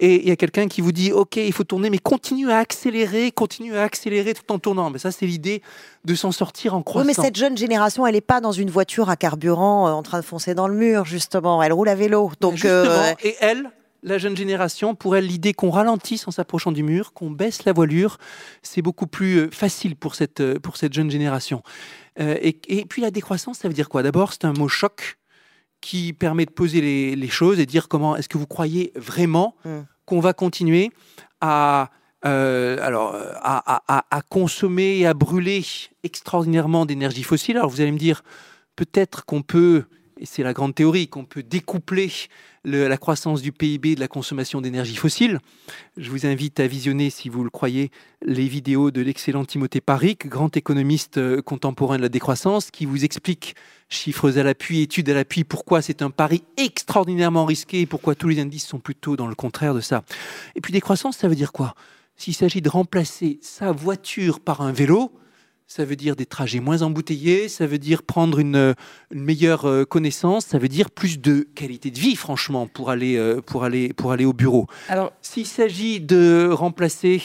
et il y a quelqu'un qui vous dit ok il faut tourner mais continue à accélérer continue à accélérer tout en tournant. Mais ça c'est l'idée de s'en sortir en croissant oui, mais cette jeune génération elle n'est pas dans une voiture à carburant euh, en train de foncer dans le mur justement. Elle roule à vélo. Donc euh, et elle la jeune génération, pour elle, l'idée qu'on ralentisse en s'approchant du mur, qu'on baisse la voilure, c'est beaucoup plus euh, facile pour cette, pour cette jeune génération. et, et, puis la décroissance, ça veut dire quoi? D'abord, c'est un mot choc qui permet de poser les, choses et dire comment est-ce que vous croyez vraiment hmm. qu'on va continuer à, euh, alors, à, à, consommer et à brûler extraordinairement d'énergie fossile? Alors vous allez me dire, peut-être qu'on peut et c'est la grande théorie, qu'on peut découpler la croissance du PIB de la consommation d'énergie fossile. Je vous invite à visionner, si vous le croyez, les vidéos de l'excellent Timothée Paric, grand économiste euh, contemporain de la décroissance, qui vous explique, chiffres à l'appui, études à l'appui, pourquoi c'est un pari extraordinairement risqué et pourquoi tous les indices sont plutôt dans le contraire de ça. Et puis décroissance, ça veut dire quoi? S'il s'agit de remplacer sa voiture par un vélo, ça veut dire des trajets moins embouteillés, ça veut dire prendre une, meilleure euh, connaissance, ça veut dire plus de qualité de vie, franchement, pour aller, euh, pour aller, pour aller au bureau. Alors, s'il s'agit de remplacer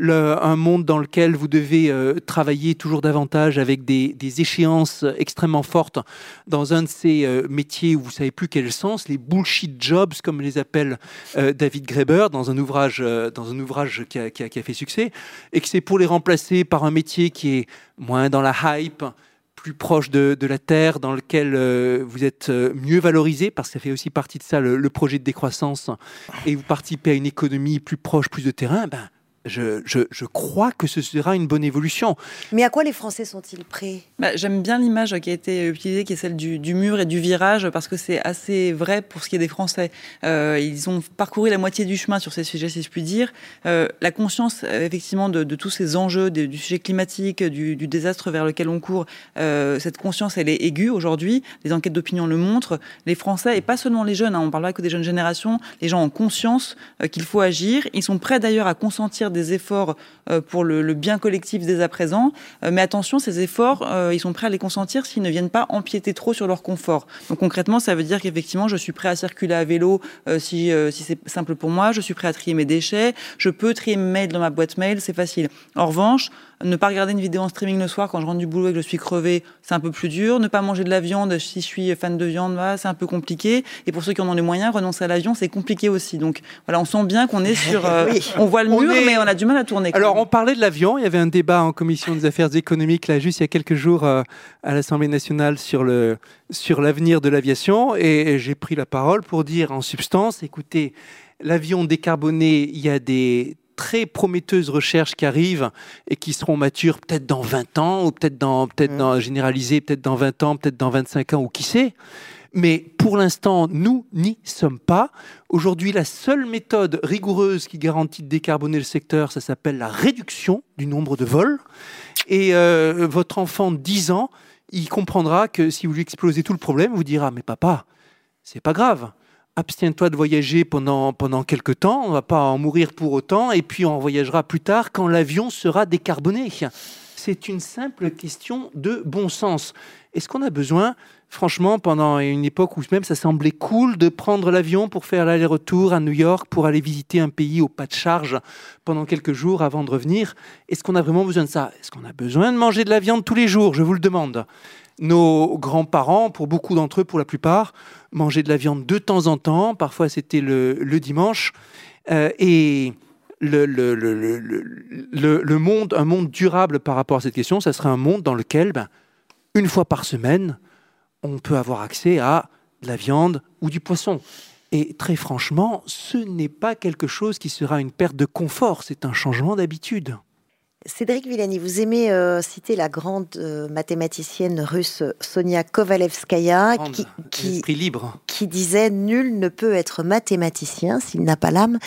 un monde dans lequel vous devez euh, travailler toujours davantage avec des, échéances extrêmement fortes dans un de ces euh, métiers où vous savez plus quel sens, les bullshit jobs comme les appelle euh, David Graeber dans un ouvrage, dans un ouvrage qui a, qui a fait succès, et que c'est pour les remplacer par un métier qui est moins dans la hype, plus proche de, la terre, dans lequel vous êtes mieux valorisé, parce que ça fait aussi partie de ça le, le, projet de décroissance, et vous participez à une économie plus proche, plus de terrain, ben, je, crois que ce sera une bonne évolution. Mais à quoi les Français sont-ils prêts? Bah, J'aime bien l'image qui a été utilisée, qui est celle du, mur et du virage, parce que c'est assez vrai pour ce qui est des Français. Euh, ils ont parcouru la moitié du chemin sur ces sujets, si je puis dire. Euh, la conscience, effectivement, de, tous ces enjeux, du sujet climatique, du, désastre vers lequel on court, euh, cette conscience, elle est aiguë aujourd'hui. Les enquêtes d'opinion le montrent. Les Français, et pas seulement les jeunes, hein, on ne parle pas que des jeunes générations, les gens ont conscience qu'il faut agir. Ils sont prêts d'ailleurs à consentir des efforts euh, pour le, bien collectif dès à présent. Euh, mais attention, ces efforts, euh, ils sont prêts à les consentir s'ils ne viennent pas empiéter trop sur leur confort. Donc concrètement, ça veut dire qu'effectivement, je suis prêt à circuler à vélo si, si c'est simple pour moi, je suis prêt à trier mes déchets, je peux trier mes mails dans ma boîte mail, c'est facile. En revanche, ne pas regarder une vidéo en streaming le soir quand je rentre du boulot et que je suis crevé, c'est un peu plus dur. Ne pas manger de la viande si je suis fan de viande, c'est un peu compliqué. Et pour ceux qui en ont les moyens, renoncer à l'avion, c'est compliqué aussi. Donc voilà, on sent bien qu'on est sur. Euh, on voit le mur, mais on a du mal à tourner. Alors, on parlait de l'avion. Il y avait un débat en commission des affaires économiques, là, juste il y a quelques jours, euh, à l'Assemblée nationale sur le sur l'avenir de l'aviation. Et j'ai pris la parole pour dire en substance écoutez, l'avion décarboné, il y a des très prometteuses recherches qui arrivent et qui seront matures peut-être dans 20 ans, ou peut-être dans, peut-être dans, généralisées peut-être dans 20 ans, peut-être dans 25 ans, ou qui sait. Mais pour l'instant, nous n'y sommes pas. Aujourd'hui, la seule méthode rigoureuse qui garantit de décarboner le secteur, ça s'appelle la réduction du nombre de vols. Et euh, votre enfant de 10 ans, il comprendra que si vous lui explosez tout le problème, vous dira, mais papa, c'est pas grave abstiens-toi de voyager pendant, pendant quelques temps, on va pas en mourir pour autant, et puis on voyagera plus tard quand l'avion sera décarboné. C'est une simple question de bon sens. Est-ce qu'on a besoin, franchement, pendant une époque où même ça semblait cool de prendre l'avion pour faire l'aller-retour à New York, pour aller visiter un pays au pas de charge pendant quelques jours avant de revenir, est-ce qu'on a vraiment besoin de ça? Est-ce qu'on a besoin de manger de la viande tous les jours? Je vous le demande. Nos grands-parents, pour beaucoup d'entre eux, pour la plupart, mangeaient de la viande de temps en temps. Parfois, c'était le, dimanche. Euh, et le, monde, un monde durable par rapport à cette question, ça serait un monde dans lequel, ben, une fois par semaine, on peut avoir accès à de la viande ou du poisson. Et très franchement, ce n'est pas quelque chose qui sera une perte de confort, c'est un changement d'habitude. Cédric Villani, vous aimez euh, citer la grande euh, mathématicienne russe Sonia Kovalevskaya qui, libre. qui disait Nul ne peut être mathématicien s'il n'a pas l'âme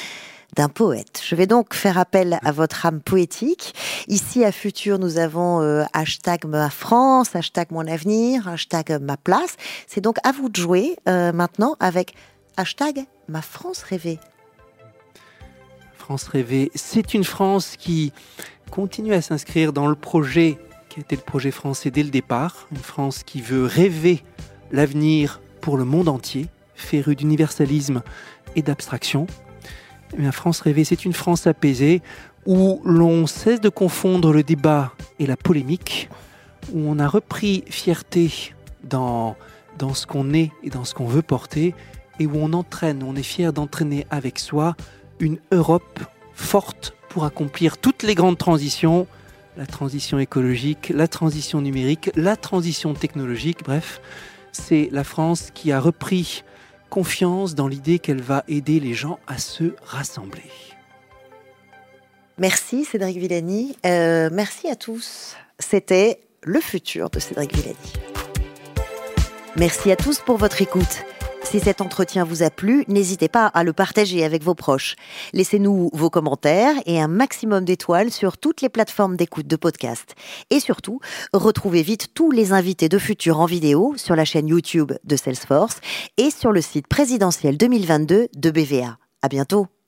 d'un poète. Je vais donc faire appel à votre âme poétique. Ici à Futur, nous avons euh, hashtag ma France, hashtag mon avenir, hashtag ma place. C'est donc à vous de jouer maintenant avec hashtag ma France rêvée. France rêvée, c'est une France qui continue à s'inscrire dans le projet qui été le projet français dès le départ, une France qui veut rêver l'avenir pour le monde entier, férue d'universalisme et d'abstraction. Eh France rêvée, c'est une France apaisée où l'on cesse de confondre le débat et la polémique, où on a repris fierté dans, dans ce qu'on est et dans ce qu'on veut porter, et où on entraîne, on est fier d'entraîner avec soi une Europe forte pour accomplir toutes les grandes transitions, la transition écologique, la transition numérique, la transition technologique, bref, c'est la France qui a repris confiance dans l'idée qu'elle va aider les gens à se rassembler. Merci Cédric Villani. Euh, merci à tous. C'était le futur de Cédric Villani. Merci à tous pour votre écoute. Si cet entretien vous a plu, n'hésitez pas à le partager avec vos proches. Laissez-nous vos commentaires et un maximum d'étoiles sur toutes les plateformes d'écoute de podcast. Et surtout, retrouvez vite tous les invités de Futur en vidéo sur la chaîne YouTube de Salesforce et sur le site présidentiel 2022 de BVA. À bientôt!